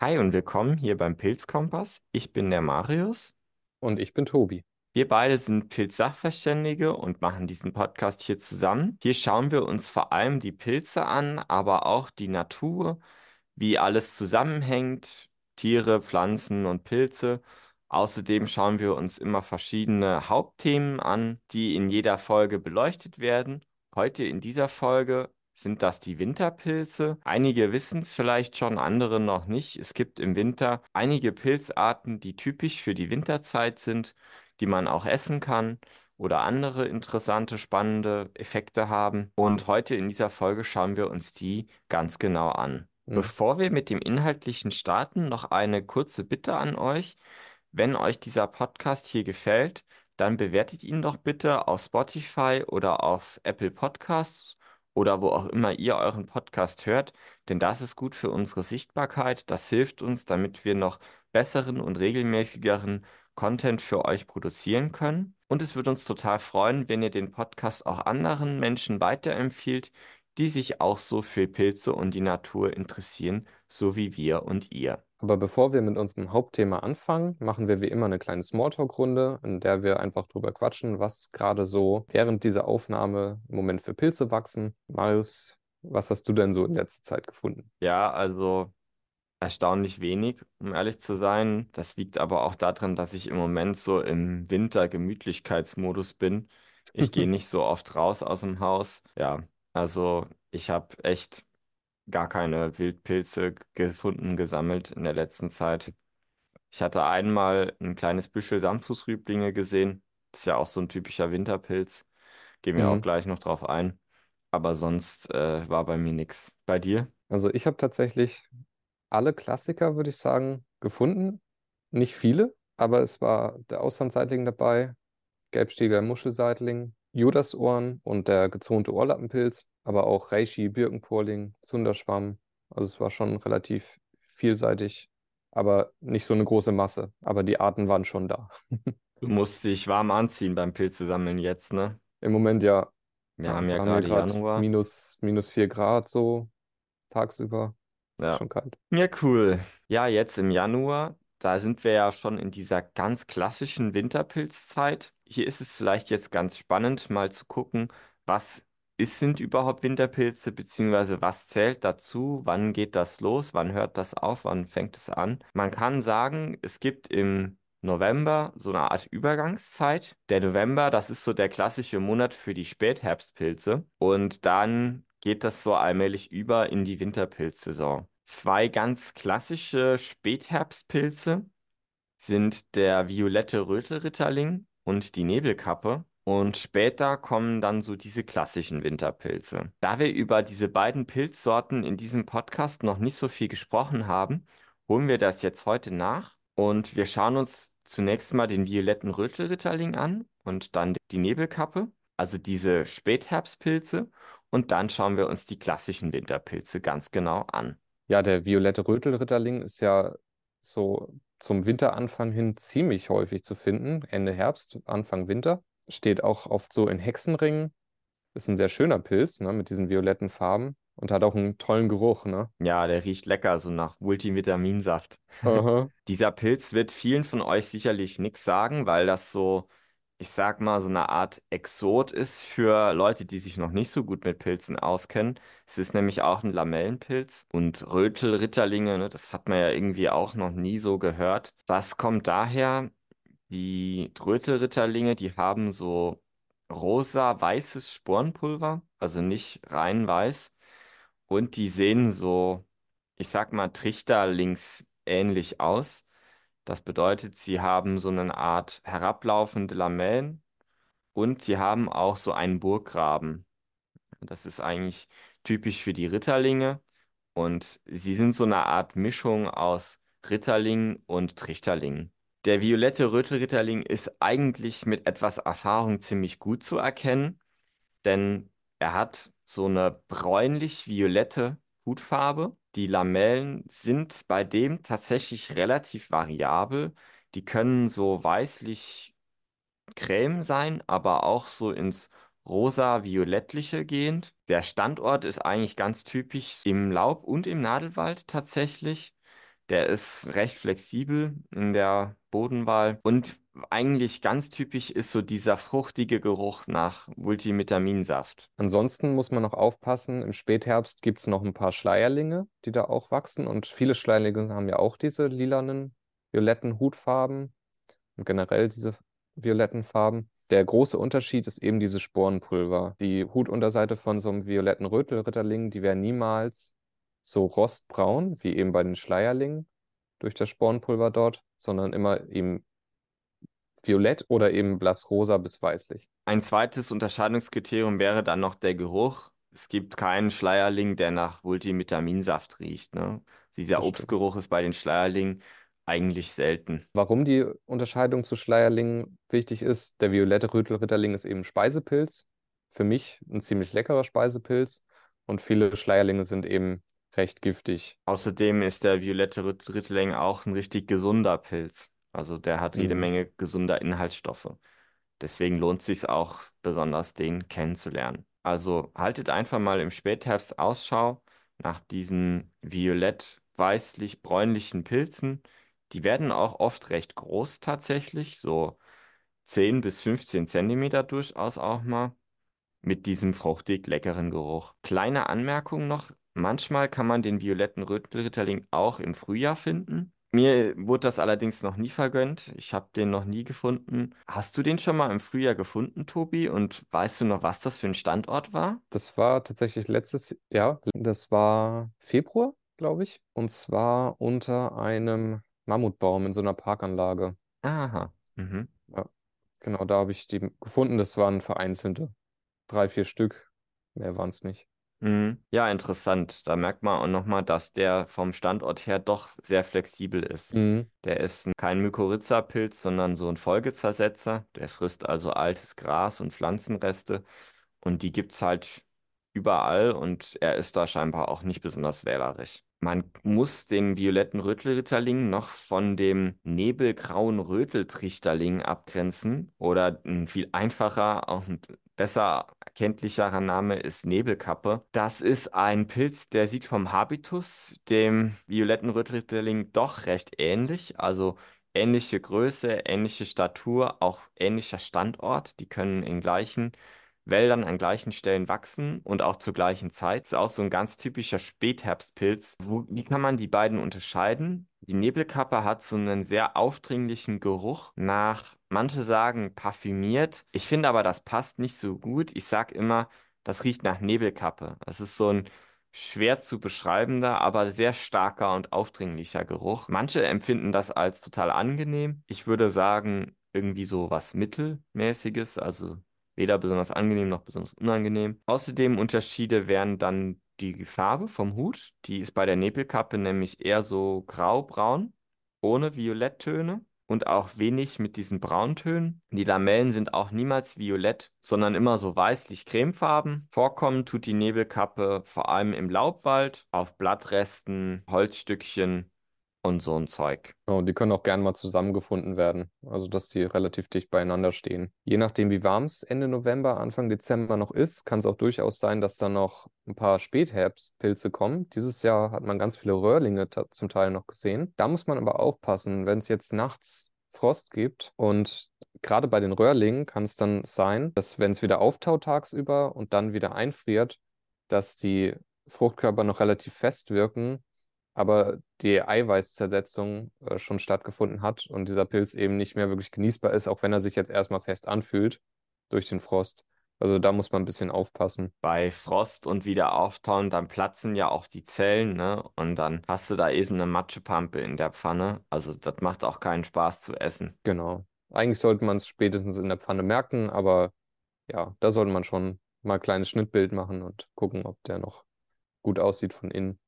Hi und willkommen hier beim Pilzkompass. Ich bin der Marius. Und ich bin Tobi. Wir beide sind Pilzsachverständige und machen diesen Podcast hier zusammen. Hier schauen wir uns vor allem die Pilze an, aber auch die Natur, wie alles zusammenhängt, Tiere, Pflanzen und Pilze. Außerdem schauen wir uns immer verschiedene Hauptthemen an, die in jeder Folge beleuchtet werden. Heute in dieser Folge sind das die Winterpilze. Einige wissen es vielleicht schon, andere noch nicht. Es gibt im Winter einige Pilzarten, die typisch für die Winterzeit sind, die man auch essen kann oder andere interessante, spannende Effekte haben. Und heute in dieser Folge schauen wir uns die ganz genau an. Mhm. Bevor wir mit dem Inhaltlichen starten, noch eine kurze Bitte an euch. Wenn euch dieser Podcast hier gefällt, dann bewertet ihn doch bitte auf Spotify oder auf Apple Podcasts oder wo auch immer ihr euren Podcast hört, denn das ist gut für unsere Sichtbarkeit. Das hilft uns, damit wir noch besseren und regelmäßigeren Content für euch produzieren können. Und es würde uns total freuen, wenn ihr den Podcast auch anderen Menschen weiterempfiehlt, die sich auch so für Pilze und die Natur interessieren, so wie wir und ihr. Aber bevor wir mit unserem Hauptthema anfangen, machen wir wie immer eine kleine Smalltalk-Runde, in der wir einfach drüber quatschen, was gerade so während dieser Aufnahme im Moment für Pilze wachsen. Marius, was hast du denn so in letzter Zeit gefunden? Ja, also erstaunlich wenig, um ehrlich zu sein. Das liegt aber auch daran, dass ich im Moment so im Winter-Gemütlichkeitsmodus bin. Ich gehe nicht so oft raus aus dem Haus. Ja, also ich habe echt gar keine Wildpilze gefunden, gesammelt in der letzten Zeit. Ich hatte einmal ein kleines Büschel Sandfußrüblinge gesehen. Das ist ja auch so ein typischer Winterpilz. Gehen wir auch Mhm. gleich noch drauf ein. Aber sonst äh, war bei mir nichts. Bei dir? Also ich habe tatsächlich alle Klassiker, würde ich sagen, gefunden. Nicht viele, aber es war der Auslandseitling dabei, Gelbstiegler Muschelseitling, Judasohren und der gezonte Ohrlappenpilz, aber auch Reishi, Birkenporling, Sunderschwamm. Also es war schon relativ vielseitig, aber nicht so eine große Masse. Aber die Arten waren schon da. Du musst dich warm anziehen beim Pilze sammeln jetzt, ne? Im Moment ja, Wir ja, haben ja gerade Januar. minus, minus vier Grad so tagsüber. Ja. Schon kalt. Ja, cool. Ja, jetzt im Januar, da sind wir ja schon in dieser ganz klassischen Winterpilzzeit. Hier ist es vielleicht jetzt ganz spannend, mal zu gucken, was ist, sind überhaupt Winterpilze, beziehungsweise was zählt dazu, wann geht das los, wann hört das auf, wann fängt es an. Man kann sagen, es gibt im November so eine Art Übergangszeit. Der November, das ist so der klassische Monat für die Spätherbstpilze. Und dann geht das so allmählich über in die Winterpilzsaison. Zwei ganz klassische Spätherbstpilze sind der violette Rötelritterling und die Nebelkappe. Und später kommen dann so diese klassischen Winterpilze. Da wir über diese beiden Pilzsorten in diesem Podcast noch nicht so viel gesprochen haben, holen wir das jetzt heute nach und wir schauen uns zunächst mal den violetten Rötelritterling an und dann die Nebelkappe, also diese Spätherbstpilze. Und dann schauen wir uns die klassischen Winterpilze ganz genau an. Ja, der violette Rötelritterling ist ja so zum Winteranfang hin ziemlich häufig zu finden. Ende Herbst, Anfang Winter. Steht auch oft so in Hexenringen. Ist ein sehr schöner Pilz, ne, mit diesen violetten Farben und hat auch einen tollen Geruch, ne? Ja, der riecht lecker, so nach Multivitaminsaft. Dieser Pilz wird vielen von euch sicherlich nichts sagen, weil das so, ich sag mal, so eine Art Exot ist für Leute, die sich noch nicht so gut mit Pilzen auskennen. Es ist nämlich auch ein Lamellenpilz und Rötelritterlinge, ne, das hat man ja irgendwie auch noch nie so gehört. Das kommt daher, die Rötelritterlinge, die haben so rosa-weißes Sporenpulver, also nicht rein weiß. Und die sehen so, ich sag mal, Trichterlings ähnlich aus. Das bedeutet, sie haben so eine Art herablaufende Lamellen und sie haben auch so einen Burggraben. Das ist eigentlich typisch für die Ritterlinge. Und sie sind so eine Art Mischung aus Ritterling und Trichterling. Der violette Rötelritterling ist eigentlich mit etwas Erfahrung ziemlich gut zu erkennen, denn er hat so eine bräunlich-violette Hutfarbe. Die Lamellen sind bei dem tatsächlich relativ variabel. Die können so weißlich-creme sein, aber auch so ins rosa-violettliche gehend. Der Standort ist eigentlich ganz typisch im Laub- und im Nadelwald tatsächlich. Der ist recht flexibel in der Bodenwahl und eigentlich ganz typisch ist so dieser fruchtige Geruch nach Multivitaminsaft. Ansonsten muss man noch aufpassen, im Spätherbst gibt es noch ein paar Schleierlinge, die da auch wachsen. Und viele Schleierlinge haben ja auch diese lilanen, violetten Hutfarben und generell diese violetten Farben. Der große Unterschied ist eben dieses Sporenpulver. Die Hutunterseite von so einem violetten Rötelritterling, die wäre niemals so rostbraun, wie eben bei den Schleierlingen durch das Sporenpulver dort, sondern immer eben violett oder eben blassrosa bis weißlich. Ein zweites Unterscheidungskriterium wäre dann noch der Geruch. Es gibt keinen Schleierling, der nach Multivitaminsaft riecht. Ne? Dieser. Obstgeruch ist bei den Schleierlingen eigentlich selten. Warum die Unterscheidung zu Schleierlingen wichtig ist, der violette Rötelritterling ist eben Speisepilz. Für mich ein ziemlich leckerer Speisepilz. Und viele Schleierlinge sind eben recht giftig. Außerdem ist der violette Ritt- Rittling auch ein richtig gesunder Pilz. Also der hat jede Mhm. Menge gesunder Inhaltsstoffe. Deswegen lohnt es sich auch besonders, den kennenzulernen. Also haltet einfach mal im Spätherbst Ausschau nach diesen violett-weißlich-bräunlichen Pilzen. Die werden auch oft recht groß tatsächlich, so 10 bis 15 Zentimeter durchaus auch mal mit diesem fruchtig leckeren Geruch. Kleine Anmerkung noch, manchmal kann man den violetten Rötelritterling auch im Frühjahr finden. Mir wurde das allerdings noch nie vergönnt. Ich habe den noch nie gefunden. Hast du den schon mal im Frühjahr gefunden, Tobi? Und weißt du noch, was das für ein Standort war? Das war tatsächlich letztes Jahr, das war Februar, glaube ich. Und zwar unter einem Mammutbaum in so einer Parkanlage. Aha. Mhm. Ja, genau, da habe ich die gefunden. Das waren vereinzelte. Drei, vier Stück. Mehr waren es nicht. Mhm. Ja, interessant. Da merkt man auch nochmal, dass der vom Standort her doch sehr flexibel ist. Mhm. Der ist ein- kein Mykorrhiza-Pilz, sondern so ein Folgezersetzer. Der frisst also altes Gras und Pflanzenreste. Und die gibt es halt überall und er ist da scheinbar auch nicht besonders wählerisch. Man muss den violetten Rötelritterling noch von dem nebelgrauen Röteltrichterling abgrenzen oder ein viel einfacher und besser erkenntlicherer Name ist Nebelkappe. Das ist ein Pilz, der sieht vom Habitus dem violetten Rötelritterling doch recht ähnlich, also ähnliche Größe, ähnliche Statur, auch ähnlicher Standort. Die können in gleichen Wäldern an gleichen Stellen wachsen und auch zur gleichen Zeit. Ist auch so ein ganz typischer Spätherbstpilz. Wo, wie kann man die beiden unterscheiden? Die Nebelkappe hat so einen sehr aufdringlichen Geruch nach, manche sagen parfümiert. Ich finde aber, das passt nicht so gut. Ich sag immer, das riecht nach Nebelkappe. Das ist so ein schwer zu beschreibender, aber sehr starker und aufdringlicher Geruch. Manche empfinden das als total angenehm. Ich würde sagen, irgendwie so was Mittelmäßiges, also weder besonders angenehm noch besonders unangenehm. Außerdem Unterschiede wären dann die Farbe vom Hut. Die ist bei der Nebelkappe nämlich eher so graubraun, ohne Violetttöne und auch wenig mit diesen Brauntönen. Die Lamellen sind auch niemals violett, sondern immer so weißlich-cremefarben. Vorkommen tut die Nebelkappe vor allem im Laubwald, auf Blattresten, Holzstückchen und so ein Zeug. Oh, die können auch gern mal zusammengefunden werden. Also, dass die relativ dicht beieinander stehen. Je nachdem, wie warm es Ende November, Anfang Dezember noch ist, kann es auch durchaus sein, dass da noch ein paar Spätherbstpilze kommen. Dieses Jahr hat man ganz viele Röhrlinge zum Teil noch gesehen. Da muss man aber aufpassen, wenn es jetzt nachts Frost gibt und gerade bei den Röhrlingen kann es dann sein, dass wenn es wieder auftaut tagsüber und dann wieder einfriert, dass die Fruchtkörper noch relativ fest wirken aber die Eiweißzersetzung äh, schon stattgefunden hat und dieser Pilz eben nicht mehr wirklich genießbar ist, auch wenn er sich jetzt erstmal fest anfühlt durch den Frost. Also da muss man ein bisschen aufpassen. bei Frost und wieder auftauen, dann platzen ja auch die Zellen, ne? Und dann hast du da eh so eine Matschepampe in der Pfanne. Also das macht auch keinen Spaß zu essen. Genau. Eigentlich sollte man es spätestens in der Pfanne merken, aber ja, da sollte man schon mal ein kleines Schnittbild machen und gucken, ob der noch gut aussieht von innen.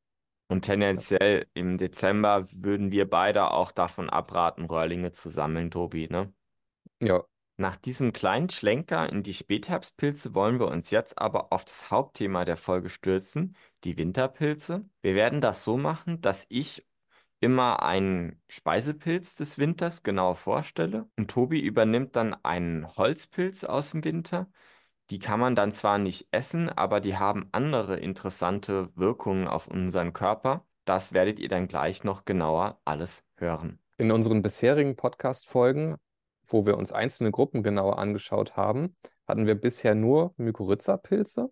Und tendenziell im Dezember würden wir beide auch davon abraten, Röhrlinge zu sammeln, Tobi, ne? Ja, Nach diesem kleinen Schlenker in die Spätherbstpilze wollen wir uns jetzt aber auf das Hauptthema der Folge stürzen, die Winterpilze. Wir werden das so machen, dass ich immer einen Speisepilz des Winters genau vorstelle und Tobi übernimmt dann einen Holzpilz aus dem Winter. Die kann man dann zwar nicht essen, aber die haben andere interessante Wirkungen auf unseren Körper. Das werdet ihr dann gleich noch genauer alles hören. In unseren bisherigen Podcast-Folgen, wo wir uns einzelne Gruppen genauer angeschaut haben, hatten wir bisher nur Mykorrhiza-Pilze,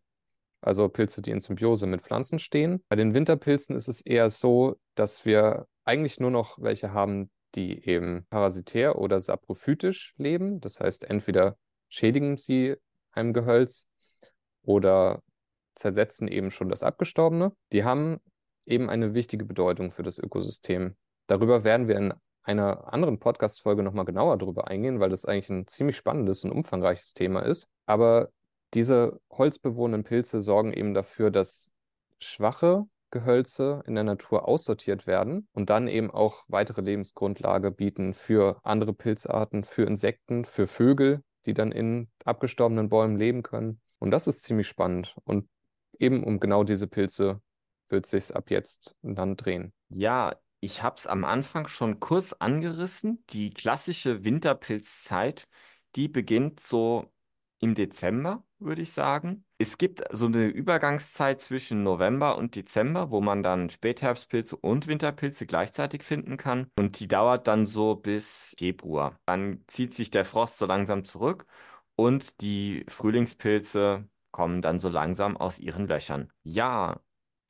also Pilze, die in Symbiose mit Pflanzen stehen. Bei den Winterpilzen ist es eher so, dass wir eigentlich nur noch welche haben, die eben parasitär oder saprophytisch leben. Das heißt, entweder schädigen sie einem Gehölz oder zersetzen eben schon das Abgestorbene. Die haben eben eine wichtige Bedeutung für das Ökosystem. Darüber werden wir in einer anderen Podcast-Folge nochmal genauer drüber eingehen, weil das eigentlich ein ziemlich spannendes und umfangreiches Thema ist. Aber diese holzbewohnenden Pilze sorgen eben dafür, dass schwache Gehölze in der Natur aussortiert werden und dann eben auch weitere Lebensgrundlage bieten für andere Pilzarten, für Insekten, für Vögel, die dann in abgestorbenen Bäumen leben können. Und das ist ziemlich spannend. Und eben um genau diese Pilze wird sich ab jetzt dann drehen. Ja, ich habe es am Anfang schon kurz angerissen. Die klassische Winterpilzzeit, die beginnt so im Dezember, würde ich sagen. Es gibt so eine Übergangszeit zwischen November und Dezember, wo man dann Spätherbstpilze und Winterpilze gleichzeitig finden kann. Und die dauert dann so bis Februar. Dann zieht sich der Frost so langsam zurück und die Frühlingspilze kommen dann so langsam aus ihren Löchern. Ja,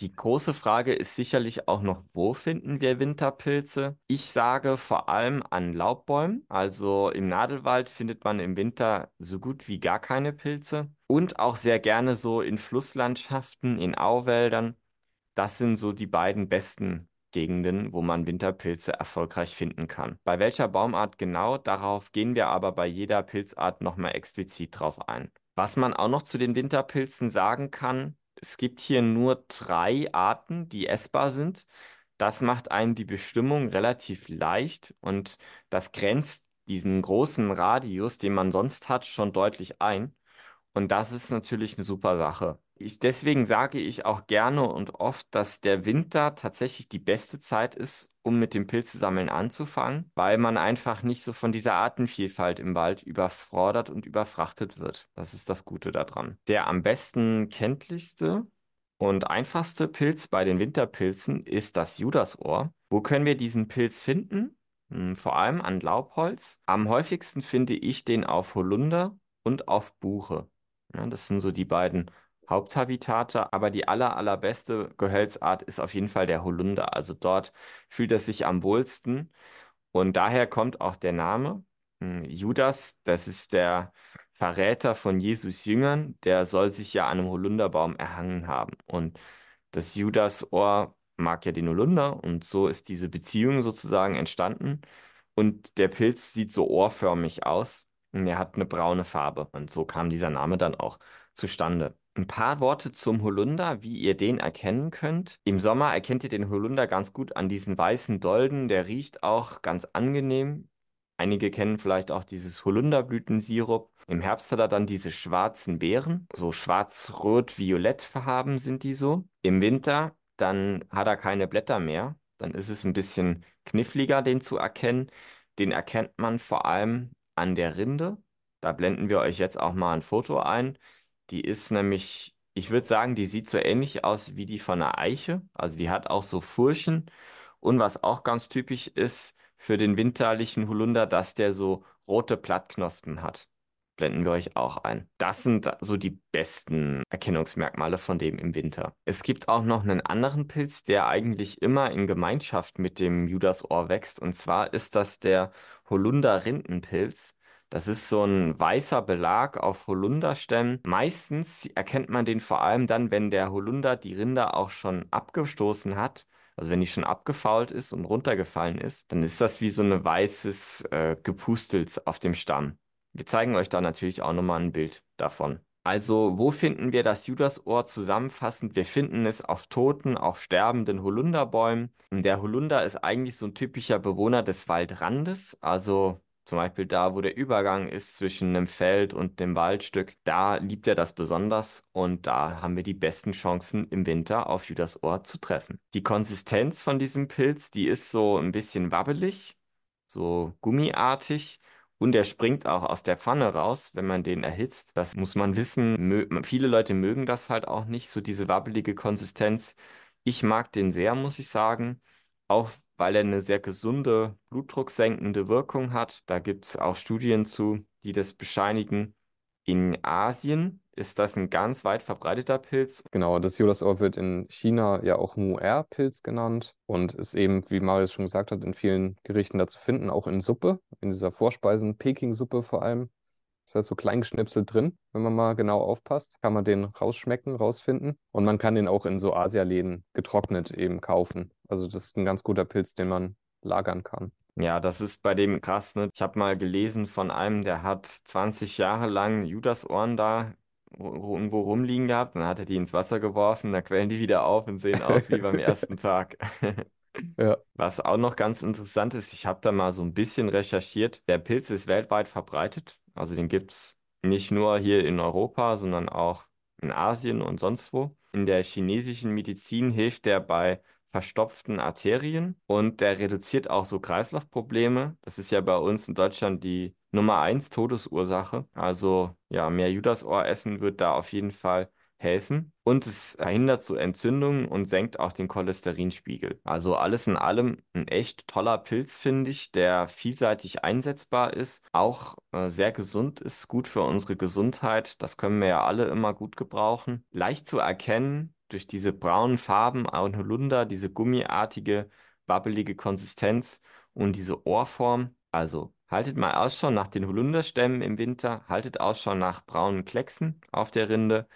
die große Frage ist sicherlich auch noch, wo finden wir Winterpilze? Ich sage vor allem an Laubbäumen. Also im Nadelwald findet man im Winter so gut wie gar keine Pilze. Und auch sehr gerne so in Flusslandschaften, in Auwäldern. Das sind so die beiden besten Gegenden, wo man Winterpilze erfolgreich finden kann. Bei welcher Baumart genau, darauf gehen wir aber bei jeder Pilzart nochmal explizit drauf ein. Was man auch noch zu den Winterpilzen sagen kann, es gibt hier nur drei Arten, die essbar sind. Das macht einem die Bestimmung relativ leicht und das grenzt diesen großen Radius, den man sonst hat, schon deutlich ein. Und das ist natürlich eine super Sache. Ich, deswegen sage ich auch gerne und oft, dass der Winter tatsächlich die beste Zeit ist, um mit dem Pilzesammeln anzufangen, weil man einfach nicht so von dieser Artenvielfalt im Wald überfordert und überfrachtet wird. Das ist das Gute daran. Der am besten kenntlichste und einfachste Pilz bei den Winterpilzen ist das Judasohr. Wo können wir diesen Pilz finden? Hm, vor allem an Laubholz. Am häufigsten finde ich den auf Holunder und auf Buche. Ja, das sind so die beiden Haupthabitate, aber die aller, allerbeste Gehölzart ist auf jeden Fall der Holunder. Also dort fühlt es sich am wohlsten und daher kommt auch der Name. Hm, Judas, das ist der Verräter von Jesus Jüngern, der soll sich ja an einem Holunderbaum erhangen haben. Und das Judasohr mag ja den Holunder und so ist diese Beziehung sozusagen entstanden. Und der Pilz sieht so ohrförmig aus und er hat eine braune Farbe. Und so kam dieser Name dann auch zustande. Ein paar Worte zum Holunder, wie ihr den erkennen könnt. Im Sommer erkennt ihr den Holunder ganz gut an diesen weißen Dolden. Der riecht auch ganz angenehm. Einige kennen vielleicht auch dieses Holunderblütensirup. Im Herbst hat er dann diese schwarzen Beeren, so schwarz-rot-violett verhaben sind die so. Im Winter, dann hat er keine Blätter mehr. Dann ist es ein bisschen kniffliger, den zu erkennen. Den erkennt man vor allem an der Rinde. Da blenden wir euch jetzt auch mal ein Foto ein. Die ist nämlich, ich würde sagen, die sieht so ähnlich aus wie die von einer Eiche. Also die hat auch so Furchen. Und was auch ganz typisch ist für den winterlichen Holunder, dass der so rote Plattknospen hat. Blenden wir euch auch ein. Das sind so die besten Erkennungsmerkmale von dem im Winter. Es gibt auch noch einen anderen Pilz, der eigentlich immer in Gemeinschaft mit dem Judasohr wächst. Und zwar ist das der Holunder-Rindenpilz. Das ist so ein weißer Belag auf Holunderstämmen. Meistens erkennt man den vor allem dann, wenn der Holunder die Rinde auch schon abgestoßen hat. Also wenn die schon abgefault ist und runtergefallen ist, dann ist das wie so ein weißes äh, Gepustels auf dem Stamm. Wir zeigen euch da natürlich auch nochmal ein Bild davon. Also, wo finden wir das Judasohr zusammenfassend? Wir finden es auf toten, auf sterbenden Holunderbäumen. Der Holunder ist eigentlich so ein typischer Bewohner des Waldrandes, also zum Beispiel da, wo der Übergang ist zwischen einem Feld und dem Waldstück, da liebt er das besonders und da haben wir die besten Chancen im Winter auf Judasohr zu treffen. Die Konsistenz von diesem Pilz, die ist so ein bisschen wabbelig, so gummiartig. Und er springt auch aus der Pfanne raus, wenn man den erhitzt. Das muss man wissen. Mö viele Leute mögen das halt auch nicht, so diese wabbelige Konsistenz. Ich mag den sehr, muss ich sagen, auch weil er eine sehr gesunde, blutdrucksenkende Wirkung hat. Da gibt es auch Studien zu, die das bescheinigen. In Asien ist das ein ganz weit verbreiteter Pilz. Genau, das Yodasohr wird in China ja auch Mu-Er-Pilz genannt und ist eben, wie Marius schon gesagt hat, in vielen Gerichten da zu finden, auch in Suppe, in dieser Vorspeisen, Peking-Suppe vor allem. Ist da so klein geschnipselt drin, wenn man mal genau aufpasst, kann man den rausschmecken, rausfinden. Und man kann den auch in so Asialäden getrocknet eben kaufen. Also das ist ein ganz guter Pilz, den man lagern kann. Ja, das ist bei dem krass, ne? Ich habe mal gelesen von einem, der hat 20 Jahre lang Judasohren da irgendwo rumliegen gehabt, dann hat er die ins Wasser geworfen, dann quellen die wieder auf und sehen aus wie beim ersten Tag. Ja, Was auch noch ganz interessant ist, ich habe da mal so ein bisschen recherchiert. Der Pilz ist weltweit verbreitet. Also den gibt es nicht nur hier in Europa, sondern auch in Asien und sonst wo. In der chinesischen Medizin hilft der bei verstopften Arterien und der reduziert auch so Kreislaufprobleme. Das ist ja bei uns in Deutschland die Nummer eins Todesursache. Also ja, mehr Judasohr essen wird da auf jeden Fall helfen. Und es verhindert so Entzündungen und senkt auch den Cholesterinspiegel. Also alles in allem ein echt toller Pilz, finde ich, der vielseitig einsetzbar ist, auch äh, sehr gesund ist, gut für unsere Gesundheit. Das können wir ja alle immer gut gebrauchen. Leicht zu erkennen durch diese braunen Farben, auch Holunder, diese gummiartige, wabbelige Konsistenz und diese Ohrform. Also haltet mal Ausschau nach den Holunderstämmen im Winter, haltet Ausschau nach braunen Klecksen auf der Rinde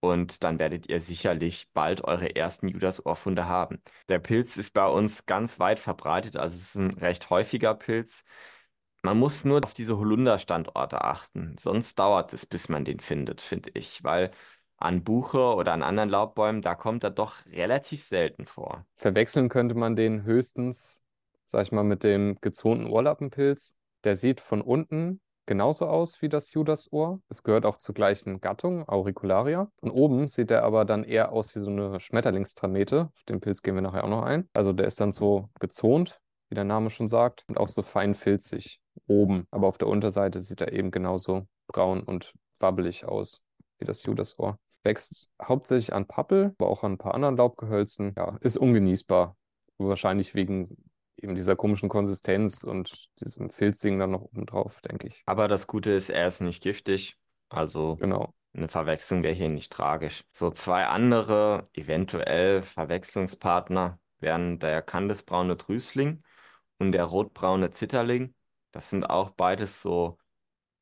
und dann werdet ihr sicherlich bald eure ersten Judas-Ohrfunde haben. Der Pilz ist bei uns ganz weit verbreitet, also es ist ein recht häufiger Pilz. Man muss nur auf diese Holunder-Standorte achten, sonst dauert es, bis man den findet, finde ich, weil an Buche oder an anderen Laubbäumen, da kommt er doch relativ selten vor. verwechseln könnte man den höchstens, sag ich mal, mit dem gezonten Ohrlappenpilz. Der sieht von unten genauso aus wie das Judasohr. Es gehört auch zur gleichen Gattung, Auricularia. Und oben sieht er aber dann eher aus wie so eine Schmetterlingstramete. Auf den Pilz gehen wir nachher auch noch ein. Also der ist dann so gezont, wie der Name schon sagt, und auch so fein filzig oben. Aber auf der Unterseite sieht er eben genauso braun und wabbelig aus wie das Judasohr. Wächst hauptsächlich an Pappel, aber auch an ein paar anderen Laubgehölzen. Ja, ist ungenießbar. Wahrscheinlich wegen eben dieser komischen Konsistenz und diesem Filzding dann noch oben drauf, denke ich. Aber das Gute ist, er ist nicht giftig, also Genau. eine Verwechslung wäre hier nicht tragisch. So zwei andere, eventuell Verwechslungspartner wären der kandisbraune Drüßling und der rotbraune Zitterling. Das sind auch beides so,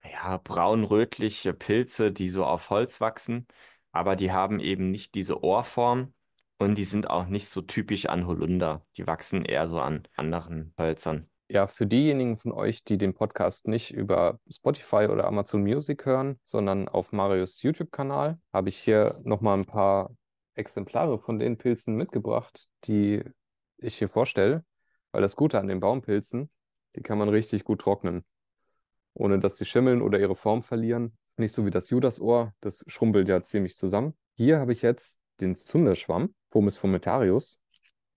ja, braun-rötliche Pilze, die so auf Holz wachsen, aber die haben eben nicht diese Ohrform und die sind auch nicht so typisch an Holunder. Die wachsen eher so an anderen Hölzern. Ja, für diejenigen von euch, die den Podcast nicht über Spotify oder Amazon Music hören, sondern auf Marius YouTube-Kanal, habe ich hier nochmal ein paar Exemplare von den Pilzen mitgebracht, die ich hier vorstelle. Weil das Gute an den Baumpilzen, die kann man richtig gut trocknen, ohne dass sie schimmeln oder ihre Form verlieren. Nicht so wie das Judasohr, das schrumpelt ja ziemlich zusammen. Hier habe ich jetzt den Zunderschwamm, Fomis fomitarius.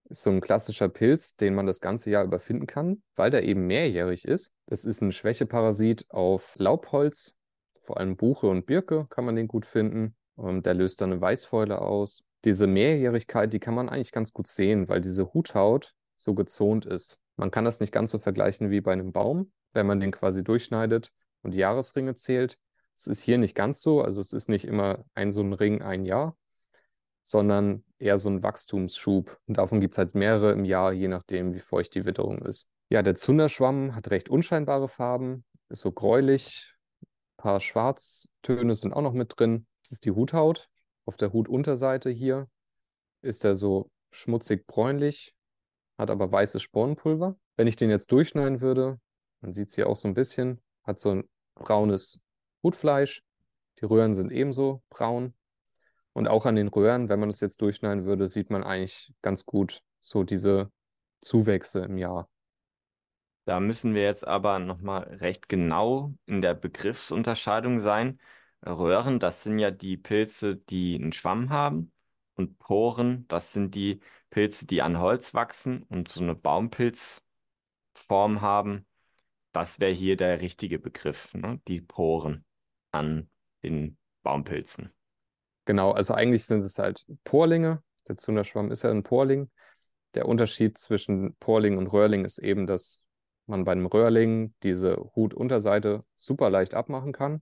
Ist so ein klassischer Pilz, den man das ganze Jahr über finden kann, weil der eben mehrjährig ist. Das ist ein Schwächeparasit auf Laubholz, vor allem Buche und Birke kann man den gut finden. Und der löst dann eine Weißfäule aus. Diese Mehrjährigkeit, die kann man eigentlich ganz gut sehen, weil diese Huthaut so gezont ist. Man kann das nicht ganz so vergleichen wie bei einem Baum, wenn man den quasi durchschneidet und Jahresringe zählt. Es ist hier nicht ganz so, also es ist nicht immer ein so ein Ring ein Jahr, sondern eher so ein Wachstumsschub. Und davon gibt es halt mehrere im Jahr, je nachdem, wie feucht die Witterung ist. Ja, der Zunderschwamm hat recht unscheinbare Farben, ist so gräulich, ein paar Schwarztöne sind auch noch mit drin. Das ist die Huthaut. Auf der Hutunterseite hier ist er so schmutzig bräunlich, hat aber weißes Spornpulver. Wenn ich den jetzt durchschneiden würde, man sieht es hier auch so ein bisschen, hat so ein braunes Hutfleisch. Die Röhren sind ebenso braun. Und auch an den Röhren, wenn man das jetzt durchschneiden würde, sieht man eigentlich ganz gut so diese Zuwächse im Jahr. Da müssen wir jetzt aber nochmal recht genau in der Begriffsunterscheidung sein. Röhren, das sind ja die Pilze, die einen Schwamm haben. Und Poren, das sind die Pilze, die an Holz wachsen und so eine Baumpilzform haben. Das wäre hier der richtige Begriff, ne? Die Poren an den Baumpilzen. Genau, also eigentlich sind es halt Porlinge, Der Zunderschwamm ist ja ein Porling. Der Unterschied zwischen Porling und Röhrling ist eben, dass man bei einem Röhrling diese Hutunterseite super leicht abmachen kann.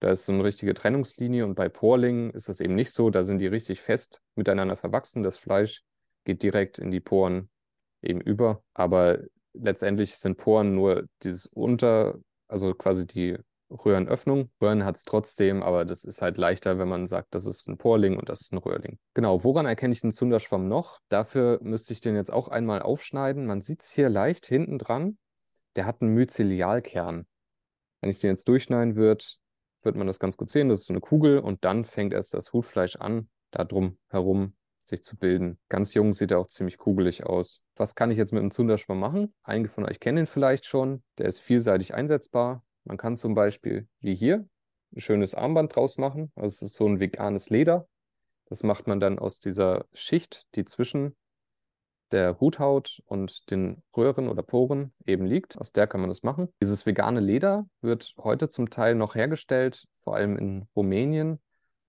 Da ist so eine richtige Trennungslinie und bei Porlingen ist das eben nicht so. Da sind die richtig fest miteinander verwachsen. Das Fleisch geht direkt in die Poren eben über. Aber letztendlich sind Poren nur dieses Unter, also quasi die Röhrenöffnung. Röhren hat es trotzdem, aber das ist halt leichter, wenn man sagt, das ist ein Porling und das ist ein Röhrling. Genau, woran erkenne ich den Zunderschwamm noch? Dafür müsste ich den jetzt auch einmal aufschneiden. Man sieht es hier leicht hinten dran. Der hat einen Myzelialkern. Wenn ich den jetzt durchschneiden würde, wird man das ganz gut sehen. Das ist so eine Kugel und dann fängt erst das Hutfleisch an, da drum herum sich zu bilden. Ganz jung sieht er auch ziemlich kugelig aus. Was kann ich jetzt mit einem Zunderschwamm machen? Einige von euch kennen ihn vielleicht schon. Der ist vielseitig einsetzbar. Man kann zum Beispiel, wie hier, ein schönes Armband draus machen. Also es ist so ein veganes Leder. Das macht man dann aus dieser Schicht, die zwischen der Huthaut und den Röhren oder Poren eben liegt. Aus der kann man das machen. Dieses vegane Leder wird heute zum Teil noch hergestellt, vor allem in Rumänien.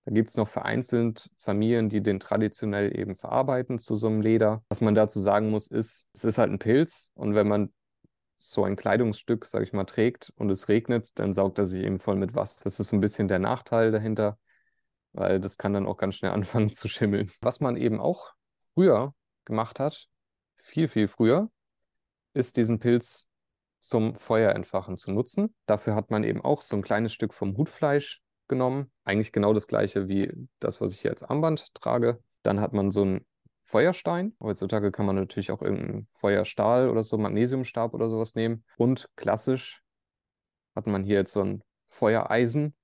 Da gibt es noch vereinzelt Familien, die den traditionell eben verarbeiten zu so einem Leder. Was man dazu sagen muss, ist, es ist halt ein Pilz und wenn man so ein Kleidungsstück, sage ich mal, trägt und es regnet, dann saugt er sich eben voll mit Wasser. Das ist so ein bisschen der Nachteil dahinter, weil das kann dann auch ganz schnell anfangen zu schimmeln. Was man eben auch früher gemacht hat, viel, viel früher, ist diesen Pilz zum Feuerentfachen zu nutzen. Dafür hat man eben auch so ein kleines Stück vom Hutfleisch genommen. Eigentlich genau das gleiche wie das, was ich hier als Armband trage. Dann hat man so ein Feuerstein. Heutzutage kann man natürlich auch irgendeinen Feuerstahl oder so, Magnesiumstab oder sowas nehmen. Und klassisch hat man hier jetzt so ein Feuereisen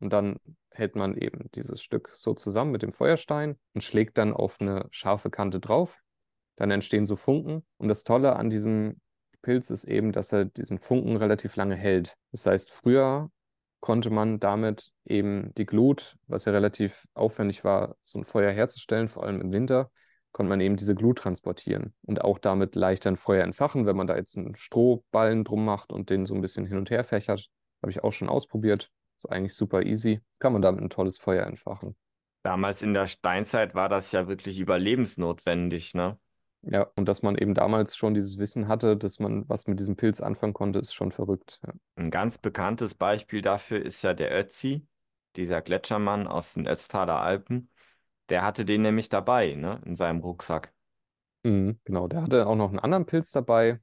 und dann hält man eben dieses Stück so zusammen mit dem Feuerstein und schlägt dann auf eine scharfe Kante drauf. Dann entstehen so Funken. Und das Tolle an diesem Pilz ist eben, dass er diesen Funken relativ lange hält. Das heißt, früher konnte man damit eben die Glut, was ja relativ aufwendig war, so ein Feuer herzustellen, vor allem im Winter, konnte man eben diese Glut transportieren und auch damit leichter ein Feuer entfachen, wenn man da jetzt einen Strohballen drum macht und den so ein bisschen hin und her fächert. Habe ich auch schon ausprobiert. Ist eigentlich super easy. Kann man damit ein tolles Feuer entfachen. Damals in der Steinzeit war das ja wirklich überlebensnotwendig, ne? Ja, und dass man eben damals schon dieses Wissen hatte, dass man was mit diesem Pilz anfangen konnte, ist schon verrückt. Ja. Ein ganz bekanntes Beispiel dafür ist ja der Ötzi, dieser Gletschermann aus den Ötztaler Alpen. Der hatte den nämlich dabei, ne, in seinem Rucksack. Mhm, genau, der hatte auch noch einen anderen Pilz dabei.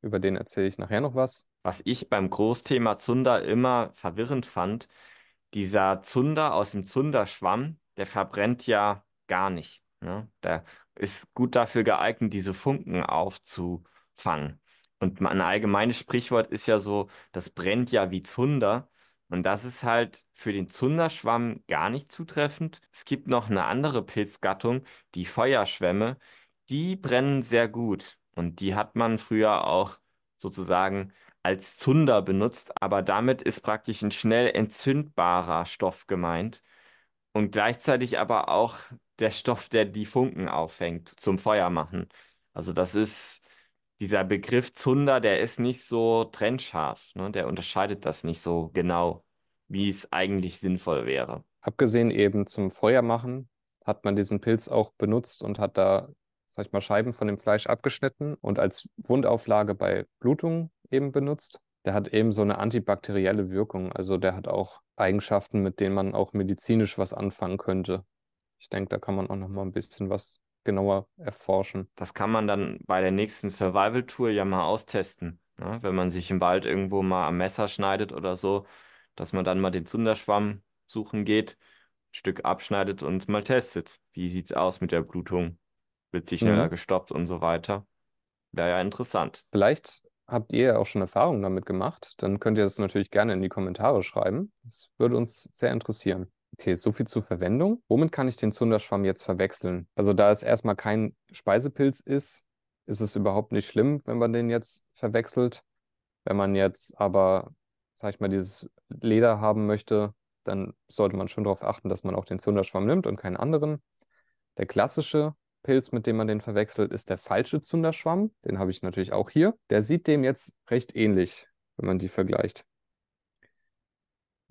Über den erzähle ich nachher noch was. Was ich beim Großthema Zunder immer verwirrend fand, dieser Zunder aus dem Zunderschwamm, der verbrennt ja gar nicht. Ne? Der ist gut dafür geeignet, diese Funken aufzufangen. Und ein allgemeines Sprichwort ist ja so, das brennt ja wie Zunder. Und das ist halt für den Zunderschwamm gar nicht zutreffend. Es gibt noch eine andere Pilzgattung, die Feuerschwämme. Die brennen sehr gut. Und die hat man früher auch sozusagen als Zunder benutzt. Aber damit ist praktisch ein schnell entzündbarer Stoff gemeint. Und gleichzeitig aber auch der Stoff, der die Funken auffängt zum Feuer machen. Also das ist dieser Begriff Zunder, der ist nicht so trennscharf, ne? Der unterscheidet das nicht so genau, wie es eigentlich sinnvoll wäre. Abgesehen eben zum Feuer machen, hat man diesen Pilz auch benutzt und hat da, sag ich mal, Scheiben von dem Fleisch abgeschnitten und als Wundauflage bei Blutung eben benutzt. Der hat eben so eine antibakterielle Wirkung, also der hat auch Eigenschaften, mit denen man auch medizinisch was anfangen könnte. Ich denke, da kann man auch noch mal ein bisschen was genauer erforschen. Das kann man dann bei der nächsten Survival-Tour ja mal austesten. Ne? Wenn man sich im Wald irgendwo mal am Messer schneidet oder so, dass man dann mal den Zunderschwamm suchen geht, ein Stück abschneidet und mal testet. Wie sieht es aus mit der Blutung? Wird sie schneller Mhm. gestoppt und so weiter? Wäre ja interessant. Vielleicht habt ihr ja auch schon Erfahrungen damit gemacht. Dann könnt ihr das natürlich gerne in die Kommentare schreiben. Das würde uns sehr interessieren. Okay, so viel zur Verwendung. Womit kann ich den Zunderschwamm jetzt verwechseln? Also da es erstmal kein Speisepilz ist, ist es überhaupt nicht schlimm, wenn man den jetzt verwechselt. Wenn man jetzt aber, sag ich mal, dieses Leder haben möchte, dann sollte man schon darauf achten, dass man auch den Zunderschwamm nimmt und keinen anderen. Der klassische Pilz, mit dem man den verwechselt, ist der falsche Zunderschwamm. Den habe ich natürlich auch hier. Der sieht dem jetzt recht ähnlich, wenn man die vergleicht.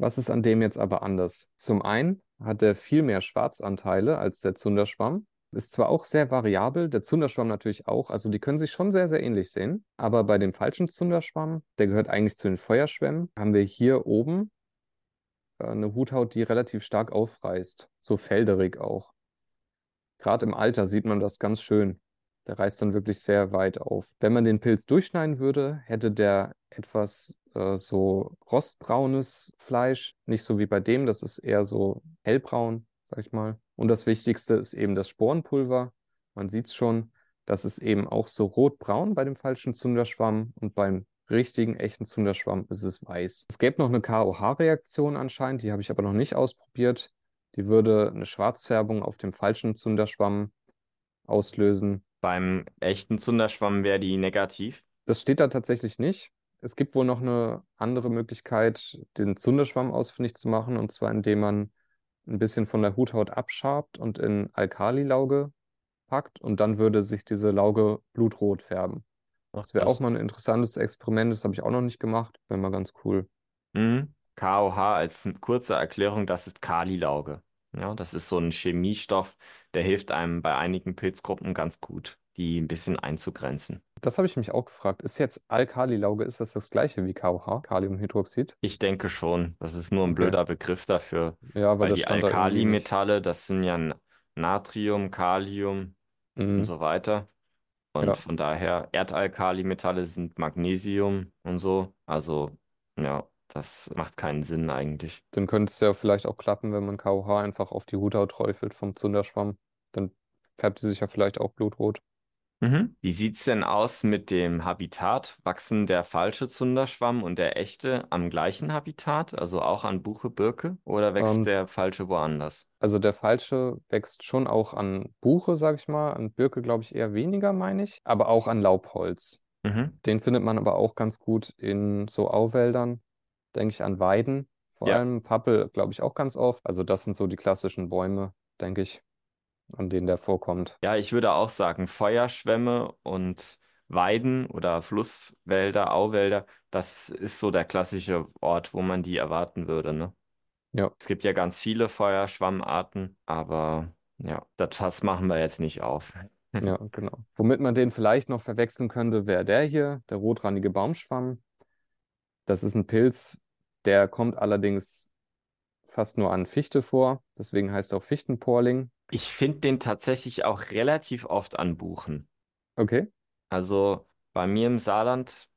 Was ist an dem jetzt aber anders? Zum einen hat er viel mehr Schwarzanteile als der Zunderschwamm. Ist zwar auch sehr variabel, der Zunderschwamm natürlich auch, also die können sich schon sehr, sehr ähnlich sehen, aber bei dem falschen Zunderschwamm, der gehört eigentlich zu den Feuerschwämmen, haben wir hier oben äh, eine Huthaut, die relativ stark aufreißt, so felderig auch. Gerade im Alter sieht man das ganz schön. Der reißt dann wirklich sehr weit auf. Wenn man den Pilz durchschneiden würde, hätte der etwas äh, so rostbraunes Fleisch, nicht so wie bei dem, das ist eher so hellbraun, sag ich mal. Und das Wichtigste ist eben das Sporenpulver. Man sieht es schon, das ist eben auch so rotbraun bei dem falschen Zunderschwamm und beim richtigen, echten Zunderschwamm ist es weiß. Es gäbe noch eine KOH-Reaktion anscheinend, die habe ich aber noch nicht ausprobiert. Die würde eine Schwarzfärbung auf dem falschen Zunderschwamm auslösen. Beim echten Zunderschwamm wäre die negativ. Das steht da tatsächlich nicht. Es gibt wohl noch eine andere Möglichkeit, den Zunderschwamm ausfindig zu machen, und zwar indem man ein bisschen von der Huthaut abschabt und in Alkalilauge packt und dann würde sich diese Lauge blutrot färben. Ach, Das wäre auch mal ein interessantes Experiment, das habe ich auch noch nicht gemacht. Wäre mal ganz cool. Mhm. KOH als kurze Erklärung, das ist Kalilauge. Ja, das ist so ein Chemiestoff, der hilft einem bei einigen Pilzgruppen ganz gut, die ein bisschen einzugrenzen. Das habe ich mich auch gefragt. Ist jetzt Alkalilauge, ist das das gleiche wie KOH, Kaliumhydroxid? Ich denke schon, das ist nur ein Okay. blöder Begriff dafür, Ja, weil weil die. Alkalimetalle, das sind ja Natrium, Kalium und Mhm. so weiter. Und Ja, von daher, Erdalkalimetalle sind Magnesium und so. Also, ja, das macht keinen Sinn eigentlich. dann könnte es ja vielleicht auch klappen, wenn man KOH einfach auf die Huthaut träufelt vom Zunderschwamm. Dann färbt sie sich ja vielleicht auch blutrot. Mhm. Wie sieht's denn aus mit dem Habitat? Wachsen der falsche Zunderschwamm und der echte am gleichen Habitat, also auch an Buche, Birke, oder wächst Ähm, der falsche woanders? also der falsche wächst schon auch an Buche, sag ich mal, an Birke glaube ich eher weniger, meine ich, aber auch an Laubholz. Mhm. Den findet man aber auch ganz gut in so Auwäldern, denke ich an Weiden. Vor Ja. allem Pappel, glaube ich, auch ganz oft. Also das sind so die klassischen Bäume, denke ich, an denen der vorkommt. Ja, ich würde auch sagen, Feuerschwämme und Weiden oder Flusswälder, Auwälder, das ist so der klassische Ort, wo man die erwarten würde, ne? Ja, Es gibt ja ganz viele Feuerschwammarten, aber ja, das Fass machen wir jetzt nicht auf. ja, genau. Womit man den vielleicht noch verwechseln könnte, wäre der hier, der rotrandige Baumschwamm. Das ist ein Pilz, der kommt allerdings fast nur an Fichte vor. Deswegen heißt er auch Fichtenporling. Ich finde den tatsächlich auch relativ oft an Buchen. Okay. Also bei mir im Saarland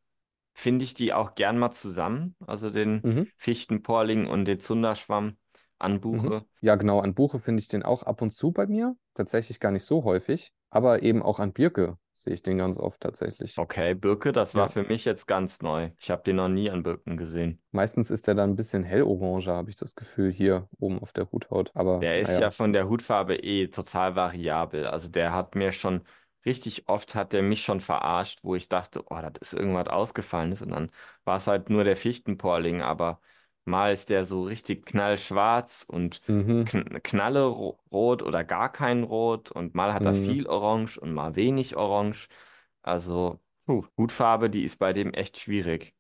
finde ich die auch gern mal zusammen, also den Mhm. Fichtenporling und den Zunderschwamm an Mhm. Buche. Ja, genau. An Buche finde ich den auch ab und zu bei mir. Tatsächlich gar nicht so häufig. Aber eben auch an Birke sehe ich den ganz oft tatsächlich. Okay, Birke, das war Ja. für mich jetzt ganz neu. Ich habe den noch nie an Birken gesehen. Meistens ist der dann ein bisschen hellorange, habe ich das Gefühl, hier oben auf der Huthaut. Aber Der ist ja naja. von der Hutfarbe eh total variabel. Also der hat mir schon richtig oft hat der mich schon verarscht, wo ich dachte, oh, das ist irgendwas Ausgefallenes. Und dann war es halt nur der Fichtenporling, aber mal ist der so richtig knallschwarz und Mhm. kn knallerot oder gar kein Rot und mal hat er Mhm. viel Orange und mal wenig Orange. Also, puh, Hutfarbe, die ist bei dem echt schwierig.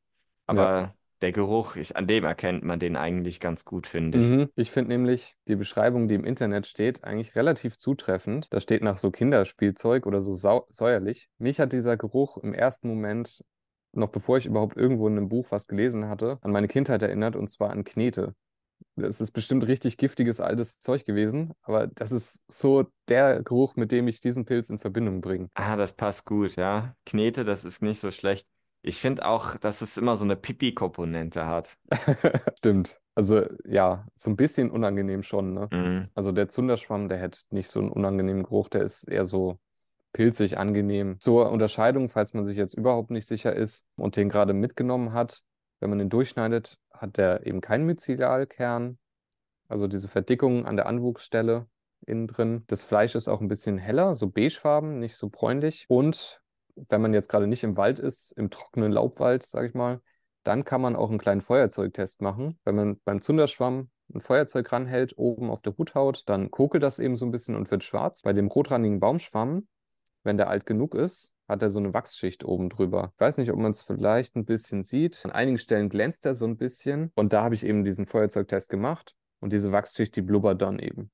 Ja. Aber der Geruch, ich, an dem erkennt man den eigentlich ganz gut, finde ich. Mhm. Ich finde nämlich die Beschreibung, die im Internet steht, eigentlich relativ zutreffend. Da steht nach so Kinderspielzeug oder so säuerlich. Mich hat dieser Geruch im ersten Moment, noch bevor ich überhaupt irgendwo in einem Buch was gelesen hatte, an meine Kindheit erinnert und zwar an Knete. Das ist bestimmt richtig giftiges altes Zeug gewesen, aber das ist so der Geruch, mit dem ich diesen Pilz in Verbindung bringe. Ah, das passt gut, ja. Knete, das ist nicht so schlecht. Ich finde auch, dass es immer so eine Pipi-Komponente hat. Stimmt. Also ja, so ein bisschen unangenehm schon, ne? Mhm. Also der Zunderschwamm, der hat nicht so einen unangenehmen Geruch, der ist eher so pilzig angenehm. Zur Unterscheidung, falls man sich jetzt überhaupt nicht sicher ist und den gerade mitgenommen hat, wenn man den durchschneidet, hat der eben keinen Myzelialkern, also diese Verdickung an der Anwuchsstelle innen drin. Das Fleisch ist auch ein bisschen heller, so beigefarben, nicht so bräunlich. Und wenn man jetzt gerade nicht im Wald ist, im trockenen Laubwald, sage ich mal, dann kann man auch einen kleinen Feuerzeugtest machen. Wenn man beim Zunderschwamm ein Feuerzeug ranhält, oben auf der Huthaut, dann kokelt das eben so ein bisschen und wird schwarz. Bei dem rotrandigen Baumschwamm, wenn der alt genug ist, hat er so eine Wachsschicht oben drüber. Ich weiß nicht, ob man es vielleicht ein bisschen sieht. An einigen Stellen glänzt er so ein bisschen. Und da habe ich eben diesen Feuerzeugtest gemacht. Und diese Wachsschicht, die blubbert dann eben.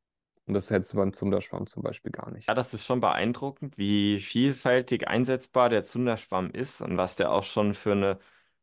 Und das hättest du beim Zunderschwamm zum Beispiel gar Ja, nicht. das ist schon beeindruckend, wie vielfältig einsetzbar der Zunderschwamm ist und was der auch schon für eine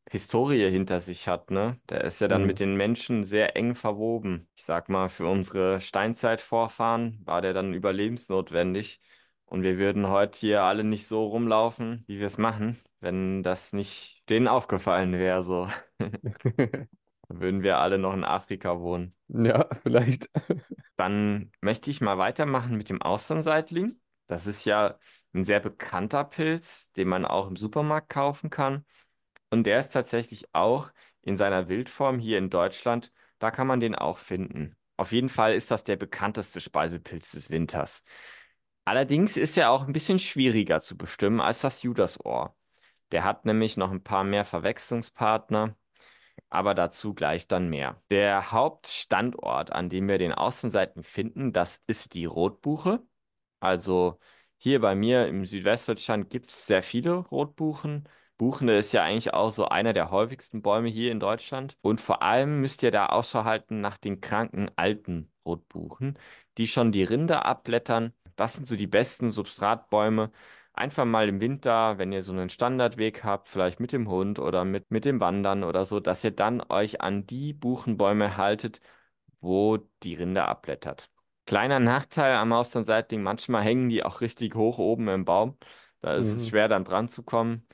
Historie hinter sich hat, ne? Der ist ja dann mit Mhm. den Menschen sehr eng verwoben. Ich sag mal, für unsere Steinzeitvorfahren war der dann überlebensnotwendig. Und wir würden heute hier alle nicht so rumlaufen, wie wir es machen, wenn das nicht denen aufgefallen wäre, so. Dann würden wir alle noch in Afrika wohnen. Ja, vielleicht. Dann möchte ich mal weitermachen mit dem Austernseitling. Das ist ja ein sehr bekannter Pilz, den man auch im Supermarkt kaufen kann. Und der ist tatsächlich auch in seiner Wildform hier in Deutschland. Da kann man den auch finden. Auf jeden Fall ist das der bekannteste Speisepilz des Winters. Allerdings ist er auch ein bisschen schwieriger zu bestimmen als das Judasohr. Der hat nämlich noch ein paar mehr Verwechslungspartner aber dazu gleich dann mehr. Der Hauptstandort, an dem wir den Außenseiten finden, das ist die Rotbuche. Also hier bei mir im Südwestdeutschland gibt es sehr viele Rotbuchen. Buchene ist ja eigentlich auch so einer der häufigsten Bäume hier in Deutschland. Und vor allem müsst ihr da Ausschau halten nach den kranken alten Rotbuchen, die schon die Rinde abblättern. Das sind so die besten Substratbäume. Einfach mal im Winter, wenn ihr so einen Standardweg habt, vielleicht mit dem Hund oder mit, mit dem Wandern oder so, dass ihr dann euch an die Buchenbäume haltet, wo die Rinde abblättert. Kleiner Nachteil am Austernseitling, manchmal hängen die auch richtig hoch oben im Baum. Da ist es Mhm. schwer, dann dran zu kommen.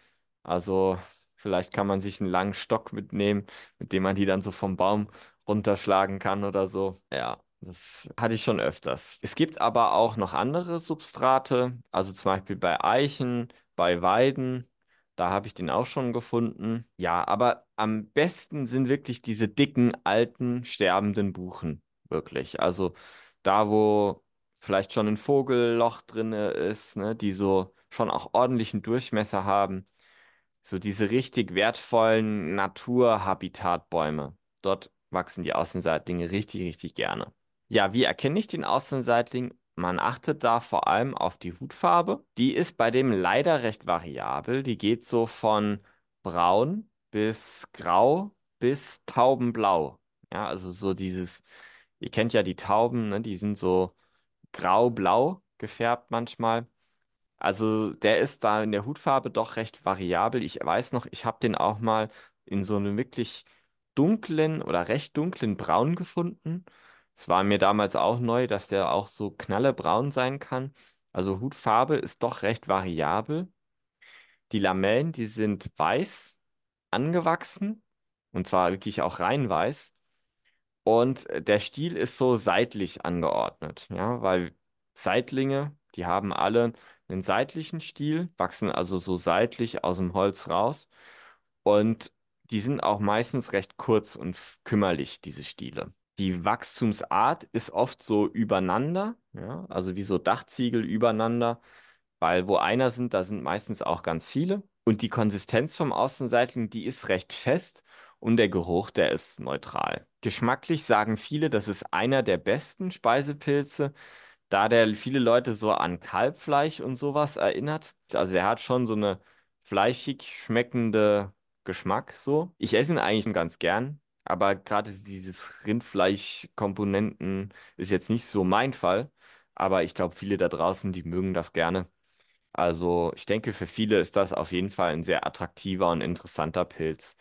Also vielleicht kann man sich einen langen Stock mitnehmen, mit dem man die dann so vom Baum runterschlagen kann oder so. Ja, das hatte ich schon öfters. Es gibt aber auch noch andere Substrate, also zum Beispiel bei Eichen, bei Weiden. Da habe ich den auch schon gefunden. Ja, aber am besten sind wirklich diese dicken, alten, sterbenden Buchen. Wirklich. Also da, wo vielleicht schon ein Vogelloch drin ist, ne, die so schon auch ordentlichen Durchmesser haben. So diese richtig wertvollen Naturhabitatbäume. Dort wachsen die Außenseitlinge richtig, richtig gerne. Ja, wie erkenne ich den Außenseitling? Man achtet da vor allem auf die Hutfarbe. Die ist bei dem leider recht variabel. Die geht so von braun bis grau bis taubenblau. Ja, also so dieses, ihr kennt ja die Tauben, ne? Die sind so grau-blau gefärbt manchmal. Also der ist da in der Hutfarbe doch recht variabel. Ich weiß noch, ich habe den auch mal in so einem wirklich dunklen oder recht dunklen Braun gefunden. Es war mir damals auch neu, dass der auch so knallebraun sein kann. Also Hutfarbe ist doch recht variabel. Die Lamellen, die sind weiß angewachsen und zwar wirklich auch rein weiß. Und äh, der Stiel ist so seitlich angeordnet, ja, weil Seitlinge, die haben alle einen seitlichen Stiel, wachsen also so seitlich aus dem Holz raus und die sind auch meistens recht kurz und kümmerlich, diese Stiele. Die Wachstumsart ist oft so übereinander, ja, also wie so Dachziegel übereinander, weil wo einer sind, da sind meistens auch ganz viele. Und die Konsistenz vom Außenseitling, die ist recht fest und der Geruch, der ist neutral. Geschmacklich sagen viele, das ist einer der besten Speisepilze, da der viele Leute so an Kalbfleisch und sowas erinnert. Also er hat schon so eine fleischig schmeckende Geschmack so. Ich esse ihn eigentlich ganz gern, aber gerade dieses Rindfleischkomponenten ist jetzt nicht so mein Fall. Aber ich glaube, viele da draußen, die mögen das gerne. Also ich denke, für viele ist das auf jeden Fall ein sehr attraktiver und interessanter Pilz,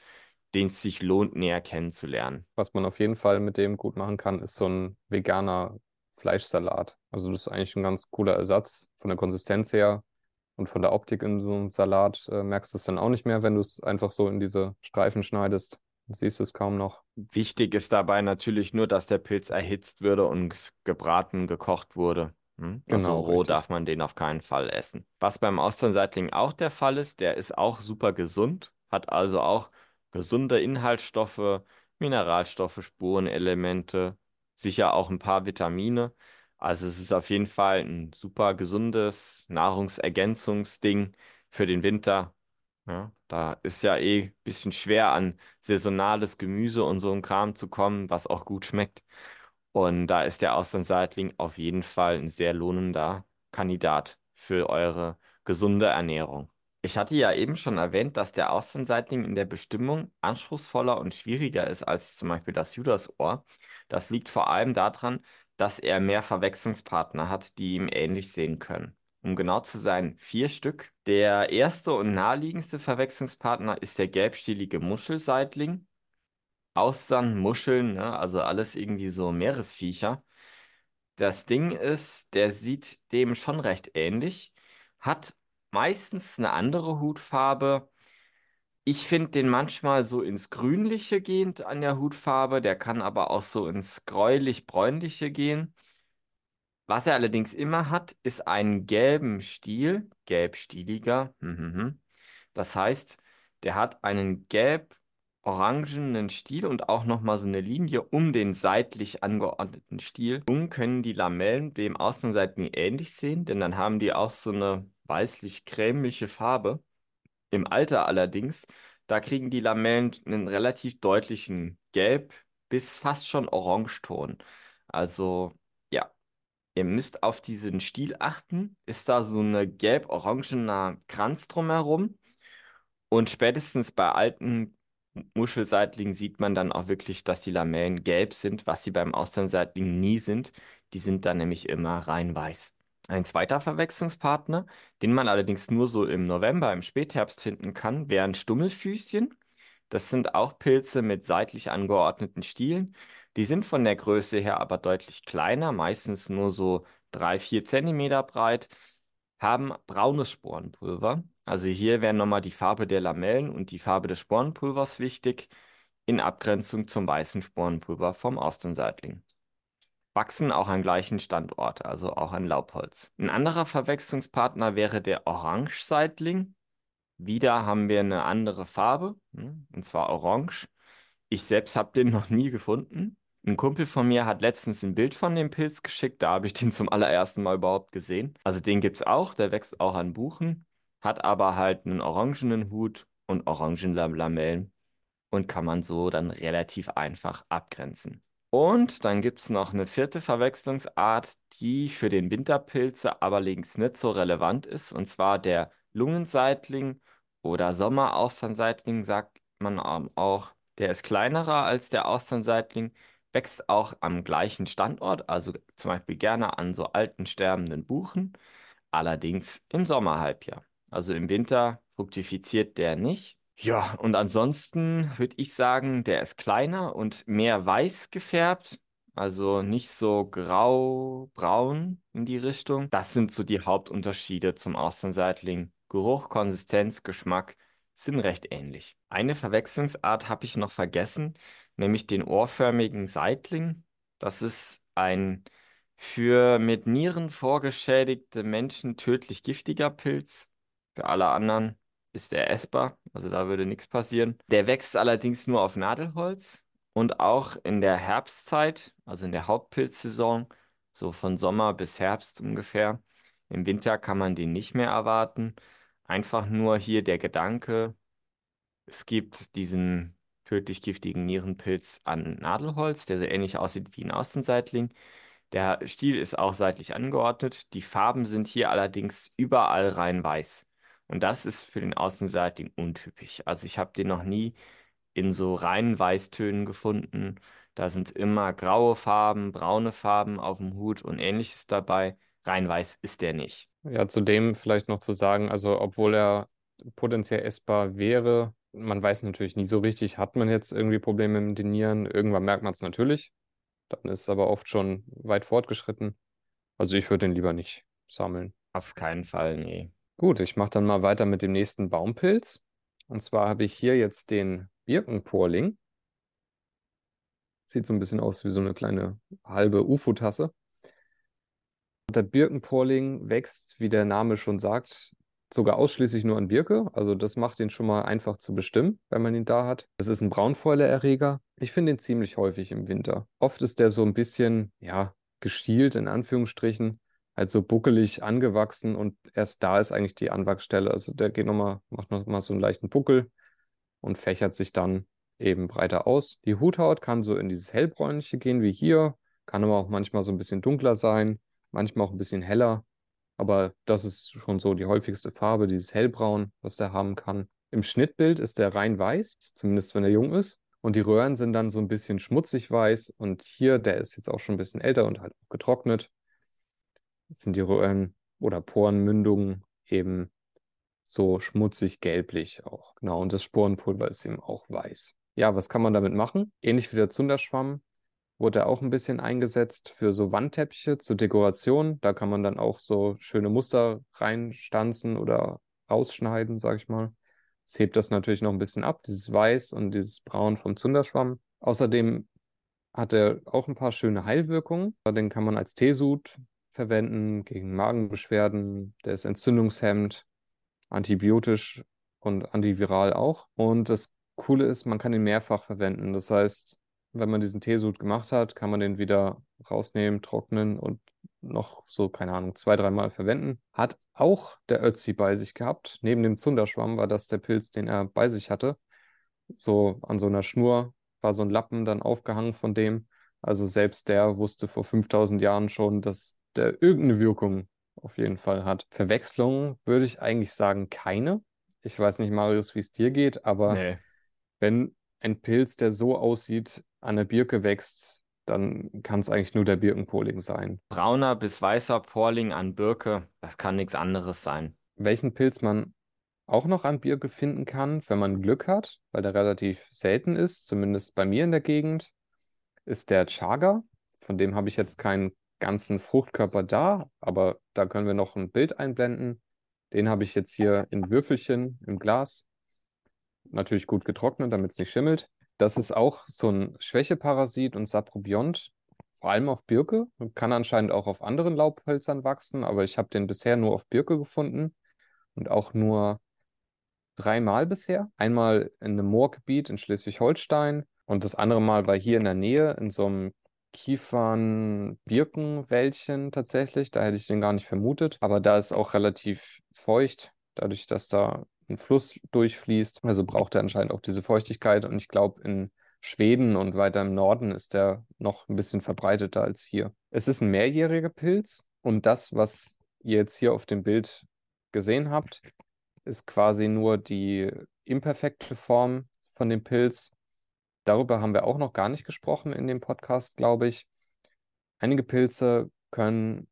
den es sich lohnt, näher kennenzulernen. Was man auf jeden Fall mit dem gut machen kann, ist so ein veganer Fleischsalat. Also das ist eigentlich ein ganz cooler Ersatz von der Konsistenz her und von der Optik in so einem Salat äh, merkst du es dann auch nicht mehr, wenn du es einfach so in diese Streifen schneidest. Siehst du es kaum noch. Wichtig ist dabei natürlich nur, dass der Pilz erhitzt würde und gebraten, gekocht wurde. Hm? Also Genau, roh darf richtig. man den auf keinen Fall essen. Was beim Austernseitling auch der Fall ist, der ist auch super gesund, hat also auch gesunde Inhaltsstoffe, Mineralstoffe, Spurenelemente, sicher auch ein paar Vitamine. Also es ist auf jeden Fall ein super gesundes Nahrungsergänzungsding für den Winter. Ja, da ist ja eh ein bisschen schwer an saisonales Gemüse und so ein Kram zu kommen, was auch gut schmeckt. Und da ist der Austernseitling auf jeden Fall ein sehr lohnender Kandidat für eure gesunde Ernährung. Ich hatte ja eben schon erwähnt, dass der Austernseitling in der Bestimmung anspruchsvoller und schwieriger ist als zum Beispiel das Judasohr. Das liegt vor allem daran, dass er mehr Verwechslungspartner hat, die ihm ähnlich sehen können. Um genau zu sein, vier Stück. Der erste und naheliegendste Verwechslungspartner ist der gelbstielige Muschelseitling. Austern, Muscheln, ne? Also alles irgendwie so Meeresviecher. Das Ding ist, der sieht dem schon recht ähnlich, hat meistens eine andere Hutfarbe. Ich finde den manchmal so ins Grünliche gehend an der Hutfarbe, der kann aber auch so ins gräulich-bräunliche gehen. Was er allerdings immer hat, ist einen gelben Stiel, gelbstieliger. mhm. Das heißt, der hat einen gelb-orangenen Stiel und auch nochmal so eine Linie um den seitlich angeordneten Stiel. Nun können die Lamellen dem Außenseitigen ähnlich sehen, denn dann haben die auch so eine weißlich-cremliche Farbe. Im Alter allerdings, da kriegen die Lamellen einen relativ deutlichen Gelb bis fast schon Orangeton. Also ihr müsst auf diesen Stiel achten. Ist da so eine gelb-orangener Kranz drumherum? Und spätestens bei alten Muschelseitlingen sieht man dann auch wirklich, dass die Lamellen gelb sind, was sie beim Austernseitling nie sind. Die sind dann nämlich immer rein weiß. Ein zweiter Verwechslungspartner, den man allerdings nur so im November, im Spätherbst finden kann, wären Stummelfüßchen. Das sind auch Pilze mit seitlich angeordneten Stielen. Die sind von der Größe her aber deutlich kleiner, meistens nur so 3-4 Zentimeter breit, haben braunes Sporenpulver. Also hier wären nochmal die Farbe der Lamellen und die Farbe des Sporenpulvers wichtig, in Abgrenzung zum weißen Sporenpulver vom Austernseitling wachsen auch am gleichen Standort, also auch an Laubholz. Ein anderer Verwechslungspartner wäre der Orange-Seitling. Wieder haben wir eine andere Farbe, hm, und zwar orange. Ich selbst habe den noch nie gefunden. Ein Kumpel von mir hat letztens ein Bild von dem Pilz geschickt, da habe ich den zum allerersten Mal überhaupt gesehen. Also den gibt es auch, der wächst auch an Buchen, hat aber halt einen orangenen Hut und orangen Lamellen und kann man so dann relativ einfach abgrenzen. Und dann gibt es noch eine vierte Verwechslungsart, die für den Winterpilze aber links nicht so relevant ist, und zwar der Lungenseitling oder Sommerausternseitling, sagt man auch. Der ist kleinerer als der Austernseitling, wächst auch am gleichen Standort, also zum Beispiel gerne an so alten sterbenden Buchen, allerdings im Sommerhalbjahr. Also im Winter fruktifiziert der nicht. Ja, und ansonsten würde ich sagen, der ist kleiner und mehr weiß gefärbt. Also nicht so grau-braun in die Richtung. Das sind so die Hauptunterschiede zum Austernseitling. Geruch, Konsistenz, Geschmack sind recht ähnlich. Eine Verwechslungsart habe ich noch vergessen, nämlich den ohrförmigen Seitling. Das ist ein für mit Nieren vorgeschädigte Menschen tödlich giftiger Pilz. Für alle anderen ist er essbar, also da würde nichts passieren. Der wächst allerdings nur auf Nadelholz und auch in der Herbstzeit, also in der Hauptpilzsaison, so von Sommer bis Herbst ungefähr. Im Winter kann man den nicht mehr erwarten. Einfach nur hier der Gedanke, es gibt diesen tödlich giftigen Nierenpilz an Nadelholz, der so ähnlich aussieht wie ein Außenseitling. Der Stiel ist auch seitlich angeordnet. Die Farben sind hier allerdings überall rein weiß. Und das ist für den Außenseitigen untypisch. Also ich habe den noch nie in so reinen Weißtönen gefunden. Da sind immer graue Farben, braune Farben auf dem Hut und ähnliches dabei. Rein weiß ist der nicht. Ja, zudem vielleicht noch zu sagen, also obwohl er potenziell essbar wäre, man weiß natürlich nie so richtig, hat man jetzt irgendwie Probleme mit den Nieren. Irgendwann merkt man es natürlich. Dann ist es aber oft schon weit fortgeschritten. Also ich würde den lieber nicht sammeln. Auf keinen Fall, nee. Gut, ich mache dann mal weiter mit dem nächsten Baumpilz. Und zwar habe ich hier jetzt den Birkenporling. Sieht so ein bisschen aus wie so eine kleine halbe UFO-Tasse. Der Birkenporling wächst, wie der Name schon sagt, sogar ausschließlich nur an Birke. Also das macht ihn schon mal einfach zu bestimmen, wenn man ihn da hat. Das ist ein Braunfäuleerreger. Ich finde ihn ziemlich häufig im Winter. Oft ist der so ein bisschen, ja, gestielt in Anführungsstrichen halt so buckelig angewachsen und erst da ist eigentlich die Anwachsstelle. Also der geht nochmal, macht nochmal so einen leichten Buckel und fächert sich dann eben breiter aus. Die Huthaut kann so in dieses hellbräunliche gehen wie hier, kann aber auch manchmal so ein bisschen dunkler sein, manchmal auch ein bisschen heller. Aber das ist schon so die häufigste Farbe, dieses hellbraun, was der haben kann. Im Schnittbild ist der rein weiß, zumindest wenn er jung ist. Und die Röhren sind dann so ein bisschen schmutzig weiß. Und hier, der ist jetzt auch schon ein bisschen älter und halt getrocknet, sind die Röhren oder Porenmündungen eben so schmutzig gelblich auch. Genau, und das Sporenpulver ist eben auch weiß. Ja, was kann man damit machen? Ähnlich wie der Zunderschwamm wurde er auch ein bisschen eingesetzt für so Wandteppiche zur Dekoration. Da kann man dann auch so schöne Muster reinstanzen oder rausschneiden, sag ich mal. Es hebt das natürlich noch ein bisschen ab, dieses Weiß und dieses Braun vom Zunderschwamm. Außerdem hat er auch ein paar schöne Heilwirkungen. Den kann man als Teesud verwenden gegen Magenbeschwerden. Der ist entzündungshemmend, antibiotisch und antiviral auch. Und das Coole ist, man kann ihn mehrfach verwenden. Das heißt, wenn man diesen Teesud gemacht hat, kann man den wieder rausnehmen, trocknen und noch so, keine Ahnung, zwei, dreimal verwenden. Hat auch der Ötzi bei sich gehabt. Neben dem Zunderschwamm war das der Pilz, den er bei sich hatte. So an so einer Schnur war so ein Lappen dann aufgehangen von dem. Also selbst der wusste vor 5000 Jahren schon, dass der irgendeine Wirkung auf jeden Fall hat. Verwechslungen würde ich eigentlich sagen keine. Ich weiß nicht, Marius, wie es dir geht, aber Nee. wenn ein Pilz, der so aussieht, an der Birke wächst, dann kann es eigentlich nur der Birkenpoling sein. Brauner bis weißer Porling an Birke, das kann nichts anderes sein. Welchen Pilz man auch noch an Birke finden kann, wenn man Glück hat, weil der relativ selten ist, zumindest bei mir in der Gegend, ist der Chaga. Von dem habe ich jetzt keinen ganzen Fruchtkörper da, aber da können wir noch ein Bild einblenden. Den habe ich jetzt hier in Würfelchen im Glas. Natürlich gut getrocknet, damit es nicht schimmelt. Das ist auch so ein Schwächeparasit und Saprobiont, vor allem auf Birke. Kann anscheinend auch auf anderen Laubhölzern wachsen, aber ich habe den bisher nur auf Birke gefunden und auch nur dreimal bisher. Einmal in einem Moorgebiet in Schleswig-Holstein und das andere Mal war hier in der Nähe in so einem Kiefern-Birkenwäldchen tatsächlich. Da hätte ich den gar nicht vermutet. Aber da ist auch relativ feucht, dadurch, dass da ein Fluss durchfließt. Also braucht er anscheinend auch diese Feuchtigkeit. Und ich glaube, in Schweden und weiter im Norden ist der noch ein bisschen verbreiteter als hier. Es ist ein mehrjähriger Pilz und das, was ihr jetzt hier auf dem Bild gesehen habt, ist quasi nur die imperfekte Form von dem Pilz. Darüber haben wir auch noch gar nicht gesprochen in dem Podcast, glaube ich. Einige Pilze können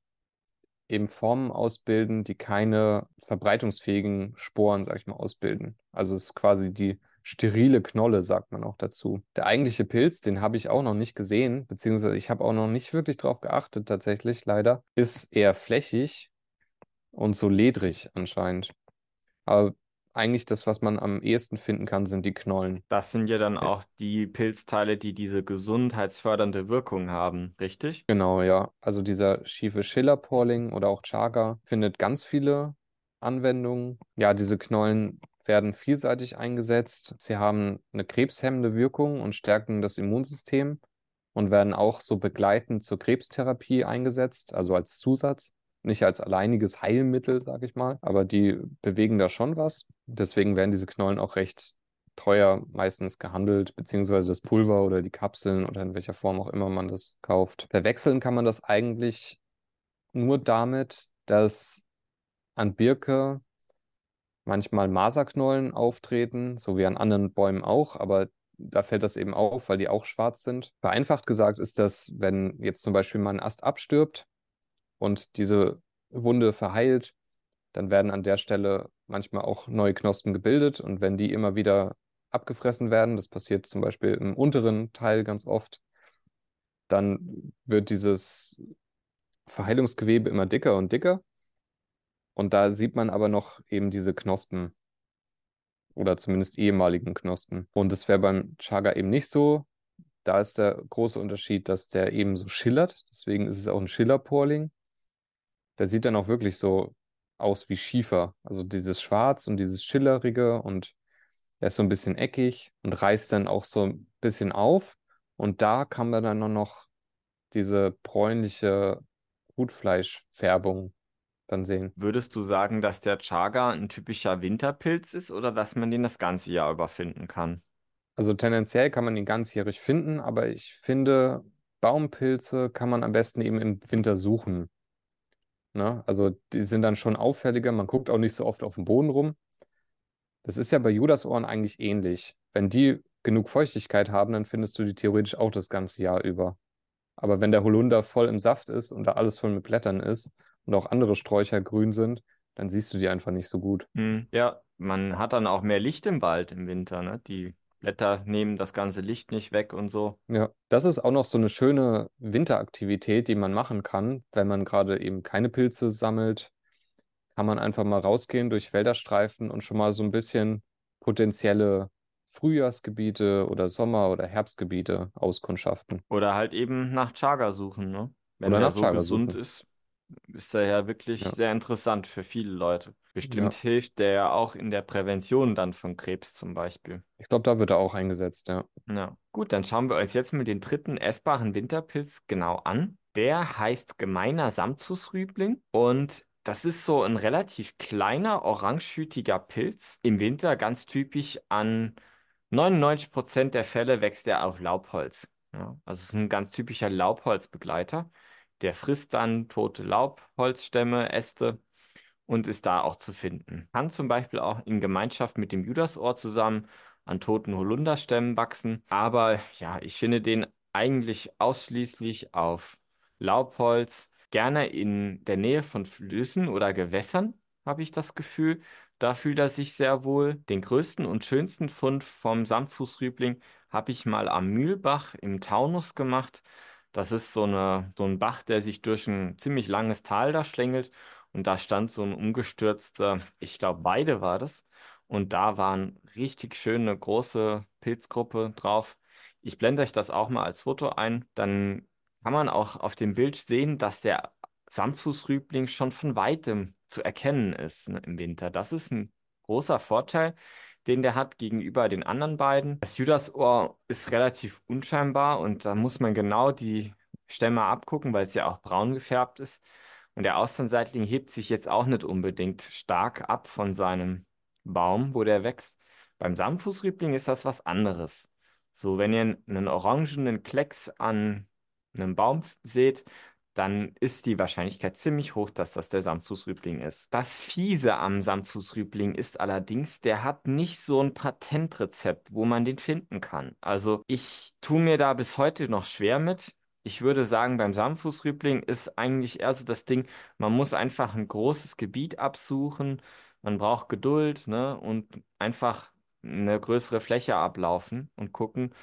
eben Formen ausbilden, die keine verbreitungsfähigen Sporen, sag ich mal, ausbilden. Also es ist quasi die sterile Knolle, sagt man auch dazu. Der eigentliche Pilz, den habe ich auch noch nicht gesehen, beziehungsweise ich habe auch noch nicht wirklich drauf geachtet, tatsächlich, leider, ist eher flächig und so ledrig anscheinend. Aber eigentlich das, was man am ehesten finden kann, sind die Knollen. Das sind ja dann Ja. auch die Pilzteile, die diese gesundheitsfördernde Wirkung haben, richtig? Genau, ja. Also dieser schiefe Schillerporling oder auch Chaga findet ganz viele Anwendungen. Ja, diese Knollen werden vielseitig eingesetzt. Sie haben eine krebshemmende Wirkung und stärken das Immunsystem und werden auch so begleitend zur Krebstherapie eingesetzt, also als Zusatz. Nicht als alleiniges Heilmittel, sag ich mal, aber die bewegen da schon was. Deswegen werden diese Knollen auch recht teuer meistens gehandelt, beziehungsweise das Pulver oder die Kapseln oder in welcher Form auch immer man das kauft. Verwechseln kann man das eigentlich nur damit, dass an Birke manchmal Maserknollen auftreten, so wie an anderen Bäumen auch, aber da fällt das eben auf, weil die auch schwarz sind. Vereinfacht gesagt ist das, wenn jetzt zum Beispiel mal ein Ast abstirbt und diese Wunde verheilt, dann werden an der Stelle manchmal auch neue Knospen gebildet und wenn die immer wieder abgefressen werden, das passiert zum Beispiel im unteren Teil ganz oft, dann wird dieses Verheilungsgewebe immer dicker und dicker und da sieht man aber noch eben diese Knospen oder zumindest ehemaligen Knospen. Und das wäre beim Chaga eben nicht so. Da ist der große Unterschied, dass der eben so schillert. Deswegen ist es auch ein Schillerporling. Der sieht dann auch wirklich so aus wie Schiefer. Also dieses Schwarz und dieses Schillerige und er ist so ein bisschen eckig und reißt dann auch so ein bisschen auf. Und da kann man dann nur noch diese bräunliche Rotfleischfärbung dann sehen. Würdest du sagen, dass der Chaga ein typischer Winterpilz ist oder dass man den das ganze Jahr über finden kann? Also tendenziell kann man ihn ganzjährig finden, aber ich finde, Baumpilze kann man am besten eben im Winter suchen. Ne? Also die sind dann schon auffälliger, man guckt auch nicht so oft auf den Boden rum. Das ist ja bei Judasohren eigentlich ähnlich. Wenn die genug Feuchtigkeit haben, dann findest du die theoretisch auch das ganze Jahr über. Aber wenn der Holunder voll im Saft ist und da alles voll mit Blättern ist und auch andere Sträucher grün sind, dann siehst du die einfach nicht so gut. Hm. Ja, man hat dann auch mehr Licht im Wald im Winter, ne? Die Blätter nehmen das ganze Licht nicht weg und so. Ja, das ist auch noch so eine schöne Winteraktivität, die man machen kann, wenn man gerade eben keine Pilze sammelt. Kann man einfach mal rausgehen durch Wälderstreifen und schon mal so ein bisschen potenzielle Frühjahrsgebiete oder Sommer- oder Herbstgebiete auskundschaften. Oder halt eben nach Chaga suchen, ne? Wenn Oder der nach so Chaga gesund suchen. ist, ist er ja wirklich Ja, sehr interessant für viele Leute. Bestimmt ja. hilft der ja auch in der Prävention dann von Krebs zum Beispiel. Ich glaube, da wird er auch eingesetzt, ja. Ja. Gut, dann schauen wir uns jetzt mal den dritten essbaren Winterpilz genau an. Der heißt gemeiner Samtfußrübling und das ist so ein relativ kleiner, orangehütiger Pilz. Im Winter ganz typisch an 99% der Fälle wächst er auf Laubholz. Ja, also es ist ein ganz typischer Laubholzbegleiter. Der frisst dann tote Laubholzstämme, Äste und ist da auch zu finden. Kann zum Beispiel auch in Gemeinschaft mit dem Judasohr zusammen an toten Holunderstämmen wachsen. Aber ja, ich finde den eigentlich ausschließlich auf Laubholz, gerne in der Nähe von Flüssen oder Gewässern, habe ich das Gefühl. Da fühlt er sich sehr wohl. Den größten und schönsten Fund vom Samtfußrübling habe ich mal am Mühlbach im Taunus gemacht. Das ist so eine, so ein Bach, der sich durch ein ziemlich langes Tal da schlängelt. Und da stand so ein umgestürzter, ich glaube, Weide war das. Und da waren richtig schöne große Pilzgruppe drauf. Ich blende euch das auch mal als Foto ein. Dann kann man auch auf dem Bild sehen, dass der Samtfußrübling schon von weitem zu erkennen ist, ne, im Winter. Das ist ein großer Vorteil, den der hat gegenüber den anderen beiden. Das Judasohr ist relativ unscheinbar und da muss man genau die Stämme abgucken, weil es ja auch braun gefärbt ist. Und der Austernseitling hebt sich jetzt auch nicht unbedingt stark ab von seinem Baum, wo der wächst. Beim Samtfußrübling ist das was anderes. So, wenn ihr einen orangenen Klecks an einem Baum seht, dann ist die Wahrscheinlichkeit ziemlich hoch, dass das der Samtfußrübling ist. Das Fiese am Samtfußrübling ist allerdings, der hat nicht so ein Patentrezept, wo man den finden kann. Also ich tue mir da bis heute noch schwer mit. Ich würde sagen, beim Samtfußrübling ist eigentlich eher so das Ding, man muss einfach ein großes Gebiet absuchen, man braucht Geduld, ne, und einfach eine größere Fläche ablaufen und gucken,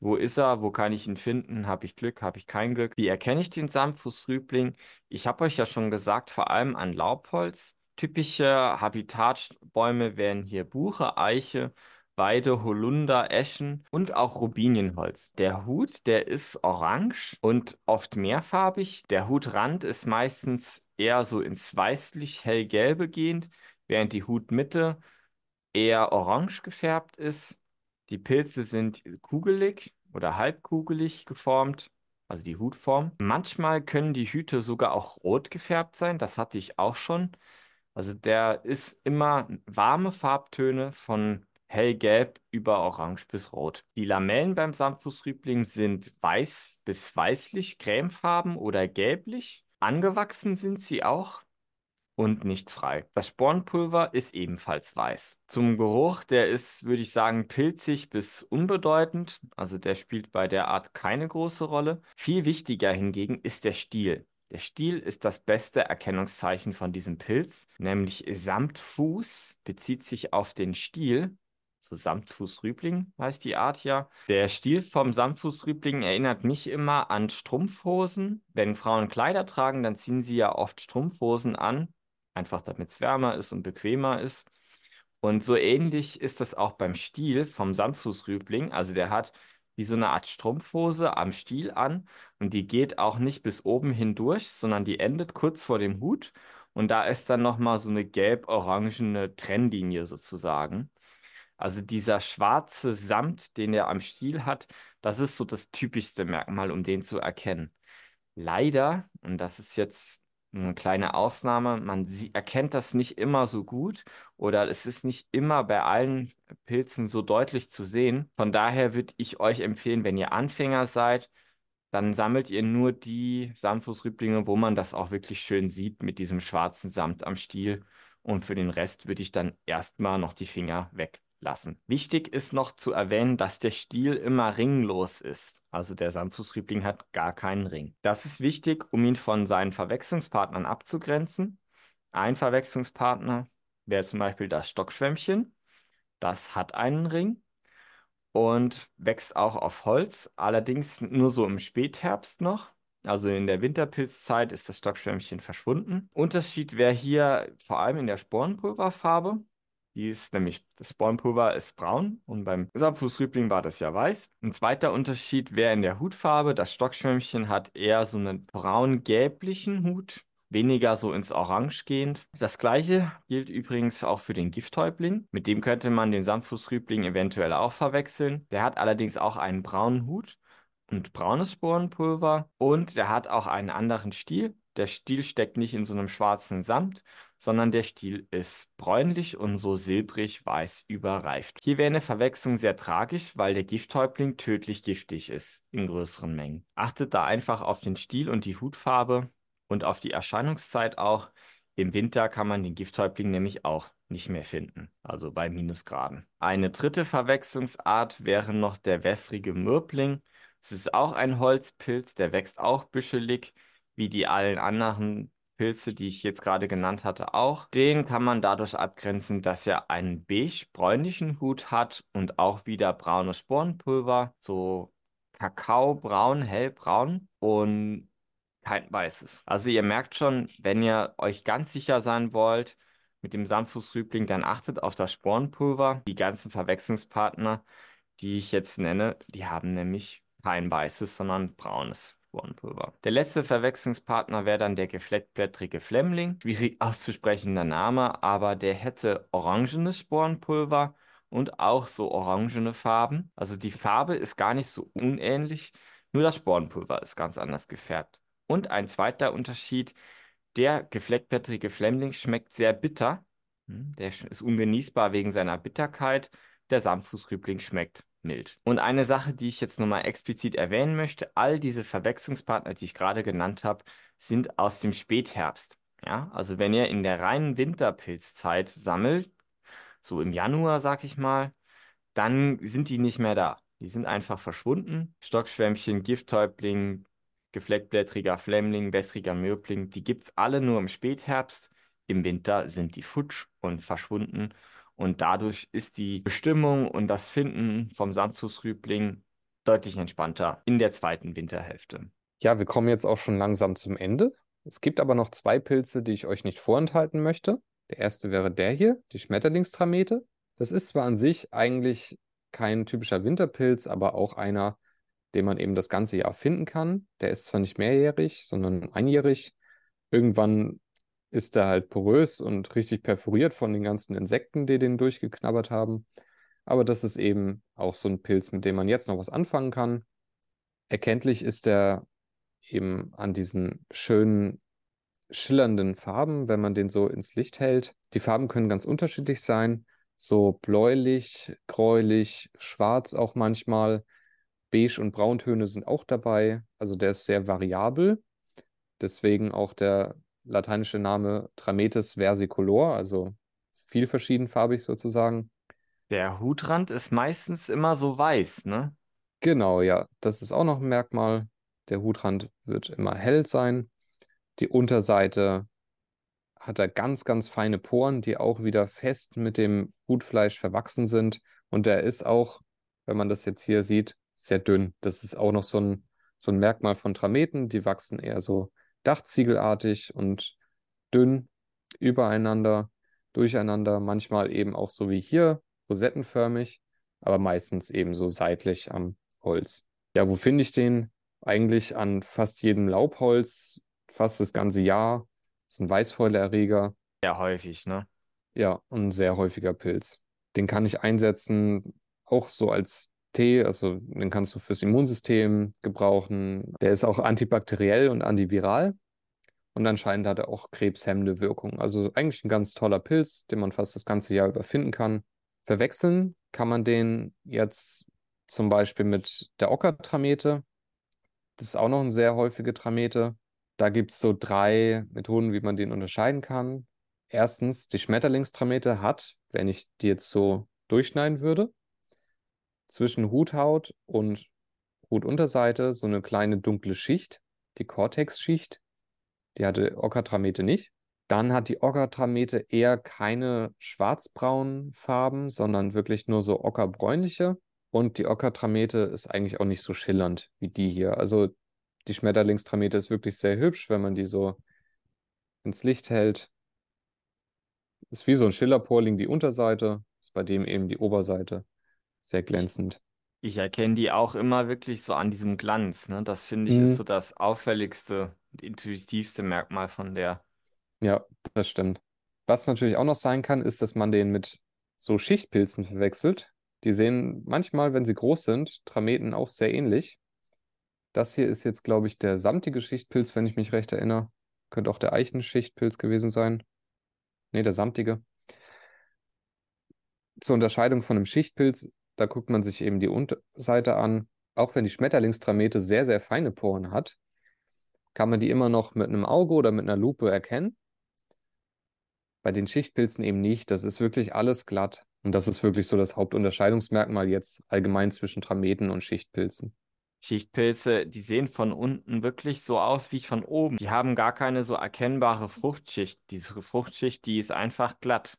wo ist er? Wo kann ich ihn finden? Habe ich Glück? Habe ich kein Glück? Wie erkenne ich den Samtfußrübling? Ich habe euch ja schon gesagt, vor allem an Laubholz. Typische Habitatbäume wären hier Buche, Eiche, Weide, Holunder, Eschen und auch Robinienholz. Der Hut, der ist orange und oft mehrfarbig. Der Hutrand ist meistens eher so ins weißlich-hellgelbe gehend, während die Hutmitte eher orange gefärbt ist. Die Pilze sind kugelig oder halbkugelig geformt, also die Hutform. Manchmal können die Hüte sogar auch rot gefärbt sein, das hatte ich auch schon. Also der ist immer warme Farbtöne von hellgelb über orange bis rot. Die Lamellen beim Samtfußrübling sind weiß bis weißlich, cremefarben oder gelblich. Angewachsen sind sie auch und nicht frei. Das Spornpulver ist ebenfalls weiß. Zum Geruch, der ist, würde ich sagen, pilzig bis unbedeutend. Also der spielt bei der Art keine große Rolle. Viel wichtiger hingegen ist der Stiel. Der Stiel ist das beste Erkennungszeichen von diesem Pilz, nämlich Samtfuß bezieht sich auf den Stiel. So Samtfußrübling heißt die Art ja. Der Stiel vom Samtfußrübling erinnert mich immer an Strumpfhosen. Wenn Frauen Kleider tragen, dann ziehen sie ja oft Strumpfhosen an einfach damit es wärmer ist und bequemer ist. Und so ähnlich ist das auch beim Stiel vom Samtfußrübling. Also der hat wie so eine Art Strumpfhose am Stiel an und die geht auch nicht bis oben hindurch, sondern die endet kurz vor dem Hut und da ist dann nochmal so eine gelb-orangene Trennlinie sozusagen. Also dieser schwarze Samt, den er am Stiel hat, das ist so das typischste Merkmal, um den zu erkennen. Leider, und das ist jetzt eine kleine Ausnahme. Man erkennt das nicht immer so gut oder es ist nicht immer bei allen Pilzen so deutlich zu sehen. Von daher würde ich euch empfehlen, wenn ihr Anfänger seid, dann sammelt ihr nur die Samtfußrüblinge, wo man das auch wirklich schön sieht mit diesem schwarzen Samt am Stiel. Und für den Rest würde ich dann erstmal noch die Finger weg lassen. Wichtig ist noch zu erwähnen, dass der Stiel immer ringlos ist. Also der Samtfußrübling hat gar keinen Ring. Das ist wichtig, um ihn von seinen Verwechslungspartnern abzugrenzen. Ein Verwechslungspartner wäre zum Beispiel das Stockschwämmchen. Das hat einen Ring und wächst auch auf Holz, allerdings nur so im Spätherbst noch. Also in der Winterpilzzeit ist das Stockschwämmchen verschwunden. Unterschied wäre hier vor allem in der Sporenpulverfarbe. Die ist nämlich, das Sporenpulver ist braun und beim Samtfußrübling war das ja weiß. Ein zweiter Unterschied wäre in der Hutfarbe. Das Stockschwämmchen hat eher so einen braun-gelblichen Hut weniger so ins Orange gehend. Das gleiche gilt übrigens auch für den Gifthäubling. Mit dem könnte man den Samtfußrübling eventuell auch verwechseln. Der hat allerdings auch einen braunen Hut und braunes Sporenpulver und der hat auch einen anderen Stiel. Der Stiel steckt nicht in so einem schwarzen Samt, sondern der Stiel ist bräunlich und so silbrig-weiß überreift. Hier wäre eine Verwechslung sehr tragisch, weil der Gifthäubling tödlich giftig ist in größeren Mengen. Achtet da einfach auf den Stiel und die Hutfarbe und auf die Erscheinungszeit auch. Im Winter kann man den Gifthäuptling nämlich auch nicht mehr finden, also bei Minusgraden. Eine dritte Verwechslungsart wäre noch der wässrige Mürbling. Es ist auch ein Holzpilz, der wächst auch büschelig, wie die allen anderen Pilze, die ich jetzt gerade genannt hatte, auch. Den kann man dadurch abgrenzen, dass er einen beige-bräunlichen Hut hat und auch wieder braunes Sporenpulver, so kakaobraun, hellbraun und kein weißes. Also ihr merkt schon, wenn ihr euch ganz sicher sein wollt mit dem Sanftfußrübling, dann achtet auf das Sporenpulver. Die ganzen Verwechslungspartner, die ich jetzt nenne, die haben nämlich kein weißes, sondern braunes Sporenpulver. Der letzte Verwechslungspartner wäre dann der gefleckblättrige Flemmling. Schwierig auszusprechender Name, aber der hätte orangenes Sporenpulver und auch so orangene Farben. Also die Farbe ist gar nicht so unähnlich, nur das Sporenpulver ist ganz anders gefärbt. Und ein zweiter Unterschied, der gefleckblättrige Flämmling schmeckt sehr bitter. Hm, der ist ungenießbar wegen seiner Bitterkeit. Der Samtfußrübling schmeckt mild. Und eine Sache, die ich jetzt nochmal explizit erwähnen möchte, all diese Verwechslungspartner, die ich gerade genannt habe, sind aus dem Spätherbst. Ja, also wenn ihr in der reinen Winterpilzzeit sammelt, so im Januar, sag ich mal, dann sind die nicht mehr da. Die sind einfach verschwunden. Stockschwämmchen, Gifthäuptling, gefleckblättriger Flämmling, wässriger Mürbling, die gibt es alle nur im Spätherbst. Im Winter sind die futsch und verschwunden. Und dadurch ist die Bestimmung und das Finden vom Samtfußrübling deutlich entspannter in der zweiten Winterhälfte. Ja, wir kommen jetzt auch schon langsam zum Ende. Es gibt aber noch zwei Pilze, die ich euch nicht vorenthalten möchte. Der erste wäre der hier, die Schmetterlingstramete. Das ist zwar an sich eigentlich kein typischer Winterpilz, aber auch einer, den man eben das ganze Jahr finden kann. Der ist zwar nicht mehrjährig, sondern einjährig. Irgendwann ist er halt porös und richtig perforiert von den ganzen Insekten, die den durchgeknabbert haben. Aber das ist eben auch so ein Pilz, mit dem man jetzt noch was anfangen kann. Erkenntlich ist er eben an diesen schönen schillernden Farben, wenn man den so ins Licht hält. Die Farben können ganz unterschiedlich sein, so bläulich, gräulich, schwarz auch manchmal. Beige- und Brauntöne sind auch dabei. Also der ist sehr variabel. Deswegen auch der lateinische Name Trametes versicolor, also viel verschiedenfarbig sozusagen. Der Hutrand ist meistens immer so weiß, ne? Genau, ja. Das ist auch noch ein Merkmal. Der Hutrand wird immer hell sein. Die Unterseite hat er ganz, ganz feine Poren, die auch wieder fest mit dem Hutfleisch verwachsen sind. Und der ist auch, wenn man das jetzt hier sieht, sehr dünn. Das ist auch noch so ein, so ein Merkmal von Trameten. Die wachsen eher so dachziegelartig und dünn übereinander, durcheinander, manchmal eben auch so wie hier, rosettenförmig, aber meistens eben so seitlich am Holz. Ja, wo finde ich den? Eigentlich an fast jedem Laubholz, fast das ganze Jahr. Das ist ein Weißfäuleerreger. Sehr häufig, ne? Ja, ein sehr häufiger Pilz. Den kann ich einsetzen, auch so als Tee, also den kannst du fürs Immunsystem gebrauchen. Der ist auch antibakteriell und antiviral. Und anscheinend hat er auch krebshemmende Wirkung. Also eigentlich ein ganz toller Pilz, den man fast das ganze Jahr über finden kann. Verwechseln kann man den jetzt zum Beispiel mit der Ockertramete. Das ist auch noch eine sehr häufige Tramete. Da gibt es so drei Methoden, wie man den unterscheiden kann. Erstens, die Schmetterlingstramete hat, wenn ich die jetzt so durchschneiden würde. Zwischen Huthaut und Hutunterseite so eine kleine dunkle Schicht, die Cortex-Schicht. Die hatte Okatramete nicht. Dann hat die Okatramete eher keine schwarzbraunen Farben, sondern wirklich nur so ockerbräunliche. Und die Okatramete ist eigentlich auch nicht so schillernd wie die hier. Also die Schmetterlingstramete ist wirklich sehr hübsch, wenn man die so ins Licht hält. Ist wie so ein Schillerporling die Unterseite, ist bei dem eben die Oberseite sehr Ich, glänzend. ich erkenne die auch immer wirklich so an diesem Glanz, ne? Das finde ich ist Mhm. so das auffälligste und intuitivste Merkmal von der. Ja, das stimmt. Was natürlich auch noch sein kann, ist, dass man den mit so Schichtpilzen verwechselt. Die sehen manchmal, wenn sie groß sind, Trameten auch sehr ähnlich. Das hier ist jetzt, glaube ich, der samtige Schichtpilz, wenn ich mich recht erinnere. Könnte auch der Eichenschichtpilz gewesen sein. Nee, der samtige. Zur Unterscheidung von einem Schichtpilz, da guckt man sich eben die Unterseite an. Auch wenn die Schmetterlingstramete sehr, sehr feine Poren hat, kann man die immer noch mit einem Auge oder mit einer Lupe erkennen. Bei den Schichtpilzen eben nicht. Das ist wirklich alles glatt. Und das ist wirklich so das Hauptunterscheidungsmerkmal jetzt allgemein zwischen Trameten und Schichtpilzen. Schichtpilze, die sehen von unten wirklich so aus wie von oben. Die haben gar keine so erkennbare Fruchtschicht. Diese Fruchtschicht, die ist einfach glatt.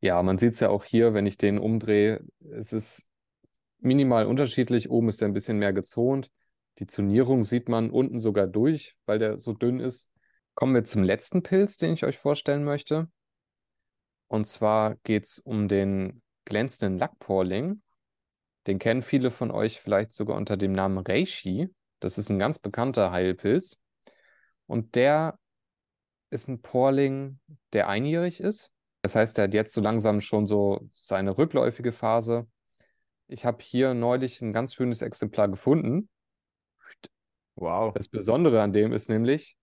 Ja, man sieht es ja auch hier, wenn ich den umdrehe. Es ist minimal unterschiedlich. Oben ist er ein bisschen mehr gezont. Die Zonierung sieht man unten sogar durch, weil der so dünn ist. Kommen wir zum letzten Pilz, den ich euch vorstellen möchte. Und zwar geht es um den glänzenden Lackporling. Den kennen viele von euch vielleicht sogar unter dem Namen Reishi. Das ist ein ganz bekannter Heilpilz. Und der ist ein Porling, der einjährig ist. Das heißt, der hat jetzt so langsam schon so seine rückläufige Phase. Ich habe hier neulich ein ganz schönes Exemplar gefunden. Wow. Das Besondere an dem ist nämlich,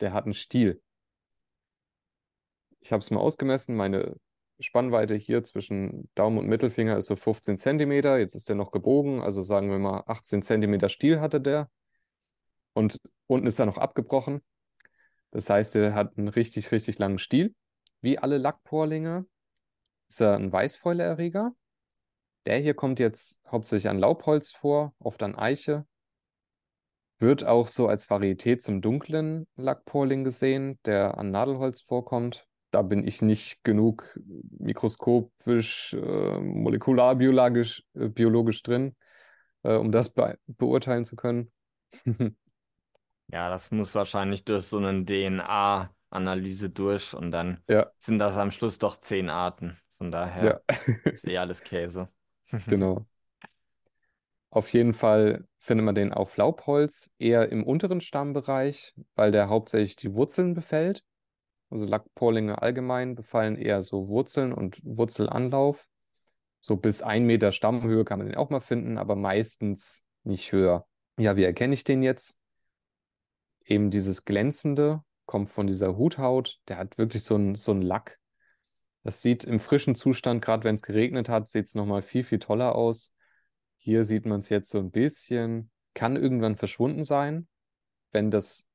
der hat einen Stiel. Ich habe es mal ausgemessen. Meine Spannweite hier zwischen Daumen und Mittelfinger ist so 15 Zentimeter. Jetzt ist der noch gebogen, also sagen wir mal 18 Zentimeter Stiel hatte der. Und unten ist er noch abgebrochen. Das heißt, er hat einen richtig, richtig langen Stiel. Wie alle Lackporlinge ist er ein Weißfäuleerreger. Der hier kommt jetzt hauptsächlich an Laubholz vor, oft an Eiche. Wird auch so als Varietät zum dunklen Lackporling gesehen, der an Nadelholz vorkommt. Da bin ich nicht genug mikroskopisch, äh, molekularbiologisch äh, biologisch drin, äh, um das be beurteilen zu können. Ja, das muss wahrscheinlich durch so eine DNA-Analyse durch und dann Ja, sind das am Schluss doch zehn Arten. Von ja, daher ist eh alles Käse. genau. Auf jeden Fall findet man den auf Laubholz eher im unteren Stammbereich, weil der hauptsächlich die Wurzeln befällt. Also Lackporlinge allgemein befallen eher so Wurzeln und Wurzelanlauf. So bis ein Meter Stammhöhe kann man den auch mal finden, aber meistens nicht höher. Ja, wie erkenne ich den jetzt? Eben dieses Glänzende kommt von dieser Huthaut. Der hat wirklich so einen so einen Lack. Das sieht im frischen Zustand, gerade wenn es geregnet hat, sieht es nochmal viel, viel toller aus. Hier sieht man es jetzt so ein bisschen. Kann irgendwann verschwunden sein, wenn das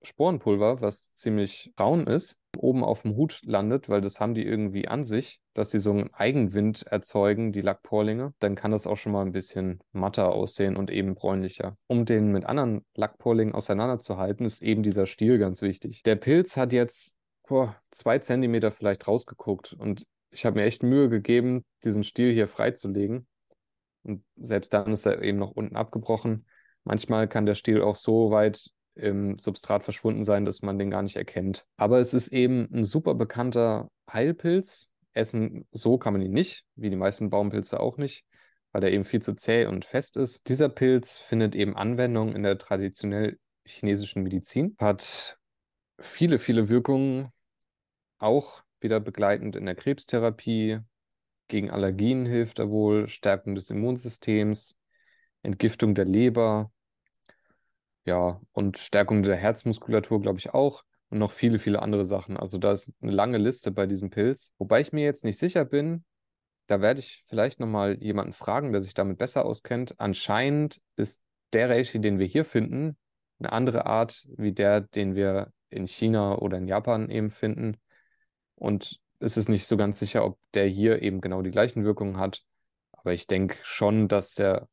Sporenpulver, was ziemlich braun ist, oben auf dem Hut landet, weil das haben die irgendwie an sich, dass die so einen Eigenwind erzeugen, die Lackporlinge, dann kann das auch schon mal ein bisschen matter aussehen und eben bräunlicher. Um den mit anderen Lackporlingen auseinanderzuhalten, ist eben dieser Stiel ganz wichtig. Der Pilz hat jetzt boah, zwei Zentimeter vielleicht rausgeguckt und ich habe mir echt Mühe gegeben, diesen Stiel hier freizulegen. Und selbst dann ist er eben noch unten abgebrochen. Manchmal kann der Stiel auch so weit im Substrat verschwunden sein, dass man den gar nicht erkennt. Aber es ist eben ein super bekannter Heilpilz. Essen so kann man ihn nicht, wie die meisten Baumpilze auch nicht, weil er eben viel zu zäh und fest ist. Dieser Pilz findet eben Anwendung in der traditionell chinesischen Medizin, hat viele, viele Wirkungen, auch wieder begleitend in der Krebstherapie, gegen Allergien hilft er wohl, Stärkung des Immunsystems, Entgiftung der Leber, ja, und Stärkung der Herzmuskulatur, glaube ich, auch. Und noch viele, viele andere Sachen. Also da ist eine lange Liste bei diesem Pilz. Wobei ich mir jetzt nicht sicher bin, da werde ich vielleicht nochmal jemanden fragen, der sich damit besser auskennt. Anscheinend ist der Reishi, den wir hier finden, eine andere Art wie der, den wir in China oder in Japan eben finden. Und es ist nicht so ganz sicher, ob der hier eben genau die gleichen Wirkungen hat. Aber ich denke schon, dass der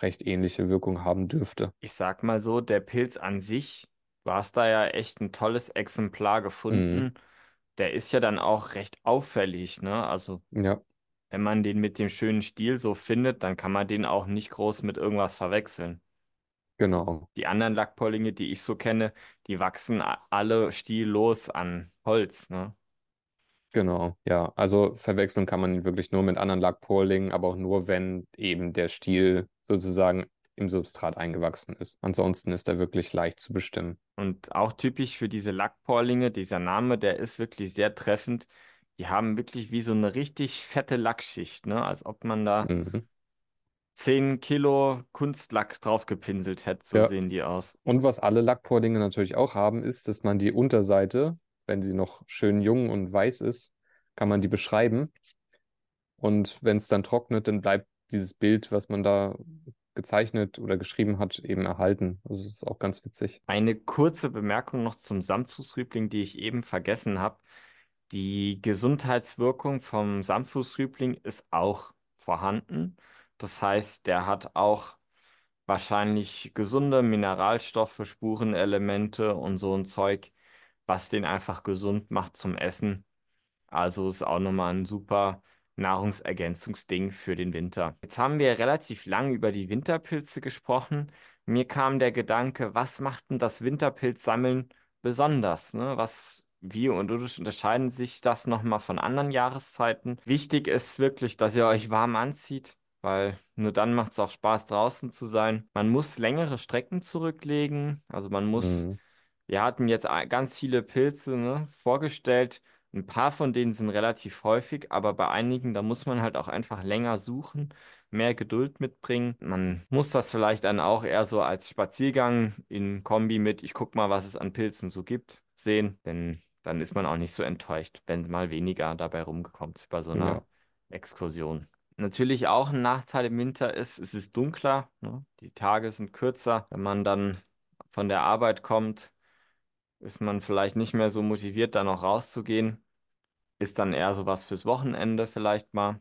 recht ähnliche Wirkung haben dürfte. Ich sag mal so, der Pilz an sich, du hast da ja echt ein tolles Exemplar Mhm. gefunden. Der ist ja dann auch recht auffällig, ne? Also, Ja, wenn man den mit dem schönen Stiel so findet, dann kann man den auch nicht groß mit irgendwas verwechseln. genau. Die anderen Lackpollinge, die ich so kenne, die wachsen alle stillos an Holz, ne? Genau, ja. Also verwechseln kann man ihn wirklich nur mit anderen Lackpolingen, aber auch nur, wenn eben der Stiel sozusagen im Substrat eingewachsen ist. Ansonsten ist er wirklich leicht zu bestimmen. Und auch typisch für diese Lackporlinge, dieser Name, der ist wirklich sehr treffend. Die haben wirklich wie so eine richtig fette Lackschicht, ne? Als ob man da Mhm. 10 Kilo Kunstlack draufgepinselt hätte. So Ja. sehen die aus. Und was alle Lackpolinge natürlich auch haben, ist, dass man die Unterseite, wenn sie noch schön jung und weiß ist, kann man die beschreiben. Und wenn es dann trocknet, dann bleibt dieses Bild, was man da gezeichnet oder geschrieben hat, eben erhalten. Also das ist auch ganz witzig. Eine kurze Bemerkung noch zum Samtfußrübling, die ich eben vergessen habe. Die Gesundheitswirkung vom Samtfußrübling ist auch vorhanden. Das heißt, der hat auch wahrscheinlich gesunde Mineralstoffe, Spurenelemente und so ein Zeug, was den einfach gesund macht zum Essen. Also ist auch nochmal ein super Nahrungsergänzungsding für den Winter. Jetzt haben wir relativ lang über die Winterpilze gesprochen. Mir kam der Gedanke, was macht denn das Winterpilzsammeln besonders? Ne? Was, wie und wodurch unterscheiden sich das nochmal von anderen Jahreszeiten? Wichtig ist wirklich, dass ihr euch warm anzieht, weil nur dann macht es auch Spaß, draußen zu sein. Man muss längere Strecken zurücklegen, also man muss Mhm. wir hatten jetzt ganz viele Pilze, ne, vorgestellt. Ein paar von denen sind relativ häufig, aber bei einigen, da muss man halt auch einfach länger suchen, mehr Geduld mitbringen. Man muss das vielleicht dann auch eher so als Spaziergang in Kombi mit, ich guck mal, was es an Pilzen so gibt, sehen, denn dann ist man auch nicht so enttäuscht, wenn mal weniger dabei rumkommt bei so einer Ja, Exkursion. Natürlich auch ein Nachteil im Winter ist, es ist dunkler, ne? Die Tage sind kürzer, wenn man dann von der Arbeit kommt ist man vielleicht nicht mehr so motiviert, da noch rauszugehen. Ist dann eher sowas fürs Wochenende vielleicht mal.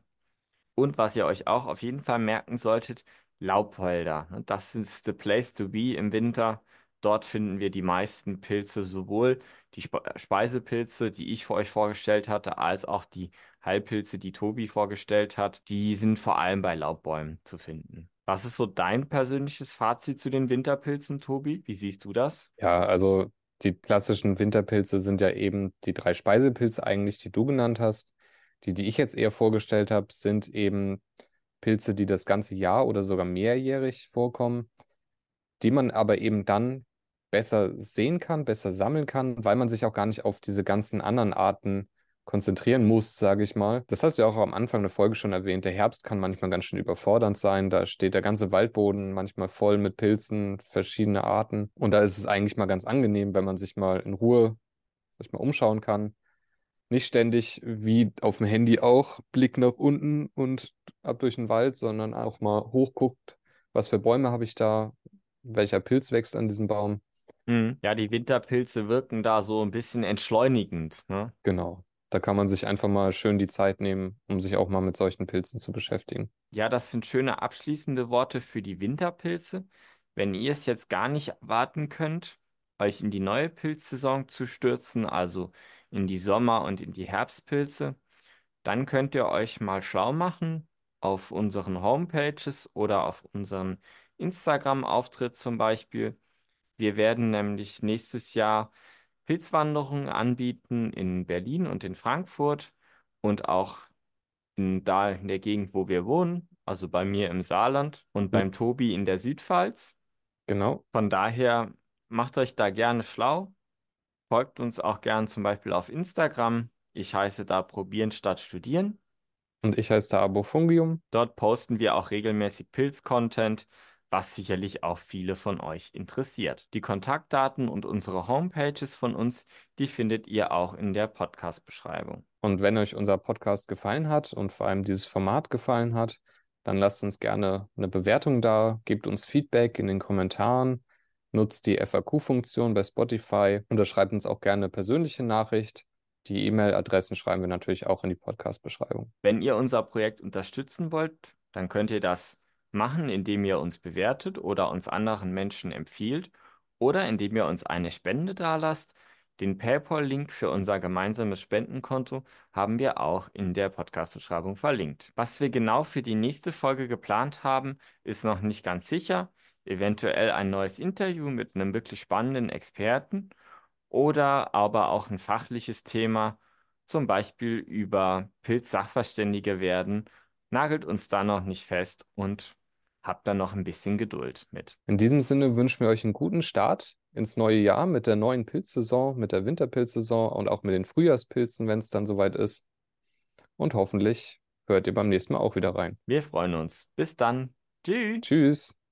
Und was ihr euch auch auf jeden Fall merken solltet, Laubwälder. ne? Das ist the place to be im Winter. Dort finden wir die meisten Pilze, sowohl die Spe Speisepilze, die ich für euch vorgestellt hatte, als auch die Heilpilze, die Tobi vorgestellt hat. Die sind vor allem bei Laubbäumen zu finden. Was ist so dein persönliches Fazit zu den Winterpilzen, Tobi? Wie siehst du das? ja, also die klassischen Winterpilze sind ja eben die drei Speisepilze eigentlich, die du genannt hast. Die, die ich jetzt eher vorgestellt habe, sind eben Pilze, die das ganze Jahr oder sogar mehrjährig vorkommen, die man aber eben dann besser sehen kann, besser sammeln kann, weil man sich auch gar nicht auf diese ganzen anderen Arten konzentrieren muss, sage ich mal. Das hast du ja auch am Anfang der Folge schon erwähnt. Der Herbst kann manchmal ganz schön überfordernd sein. Da steht der ganze Waldboden manchmal voll mit Pilzen, verschiedene Arten. Und da ist es eigentlich mal ganz angenehm, wenn man sich mal in Ruhe, sich mal umschauen kann. Nicht ständig wie auf dem Handy auch Blick nach unten und ab durch den Wald, sondern auch mal hochguckt, was für Bäume habe ich da, welcher Pilz wächst an diesem Baum. Mhm. Ja, die Winterpilze wirken da so ein bisschen entschleunigend, ne? Genau. Da kann man sich einfach mal schön die Zeit nehmen, um sich auch mal mit solchen Pilzen zu beschäftigen. Ja, das sind schöne abschließende Worte für die Winterpilze. Wenn ihr es jetzt gar nicht warten könnt, euch in die neue Pilzsaison zu stürzen, also in die Sommer- und in die Herbstpilze, dann könnt ihr euch mal schlau machen auf unseren Homepages oder auf unseren Instagram-Auftritt zum Beispiel. Wir werden nämlich nächstes Jahr Pilzwanderungen anbieten in Berlin und in Frankfurt und auch in, da in der Gegend, wo wir wohnen, also bei mir im Saarland und Hm, beim Tobi in der Südpfalz. Genau. Von daher macht euch da gerne schlau, folgt uns auch gern zum Beispiel auf Instagram. Ich heiße da Probieren statt Studieren. Und ich heiße da Abofungium. Dort posten wir auch regelmäßig Pilz-Content, was sicherlich auch viele von euch interessiert. Die Kontaktdaten und unsere Homepages von uns, die findet ihr auch in der Podcast-Beschreibung. Und wenn euch unser Podcast gefallen hat und vor allem dieses Format gefallen hat, dann lasst uns gerne eine Bewertung da, gebt uns Feedback in den Kommentaren, nutzt die FAQ-Funktion bei Spotify oder schreibt uns auch gerne eine persönliche Nachricht. Die E-Mail-Adressen schreiben wir natürlich auch in die Podcast-Beschreibung. Wenn ihr unser Projekt unterstützen wollt, dann könnt ihr das machen, indem ihr uns bewertet oder uns anderen Menschen empfiehlt oder indem ihr uns eine Spende dalasst. Den PayPal-Link für unser gemeinsames Spendenkonto haben wir auch in der Podcast-Beschreibung verlinkt. Was wir genau für die nächste Folge geplant haben, ist noch nicht ganz sicher. Eventuell ein neues Interview mit einem wirklich spannenden Experten oder aber auch ein fachliches Thema, zum Beispiel über Pilz-Sachverständige werden. Nagelt uns da noch nicht fest und habt da noch ein bisschen Geduld mit. In diesem Sinne wünschen wir euch einen guten Start ins neue Jahr mit der neuen Pilzsaison, mit der Winterpilzsaison und auch mit den Frühjahrspilzen, wenn es dann soweit ist. Und hoffentlich hört ihr beim nächsten Mal auch wieder rein. Wir freuen uns. Bis dann. Tschüss. Tschüss.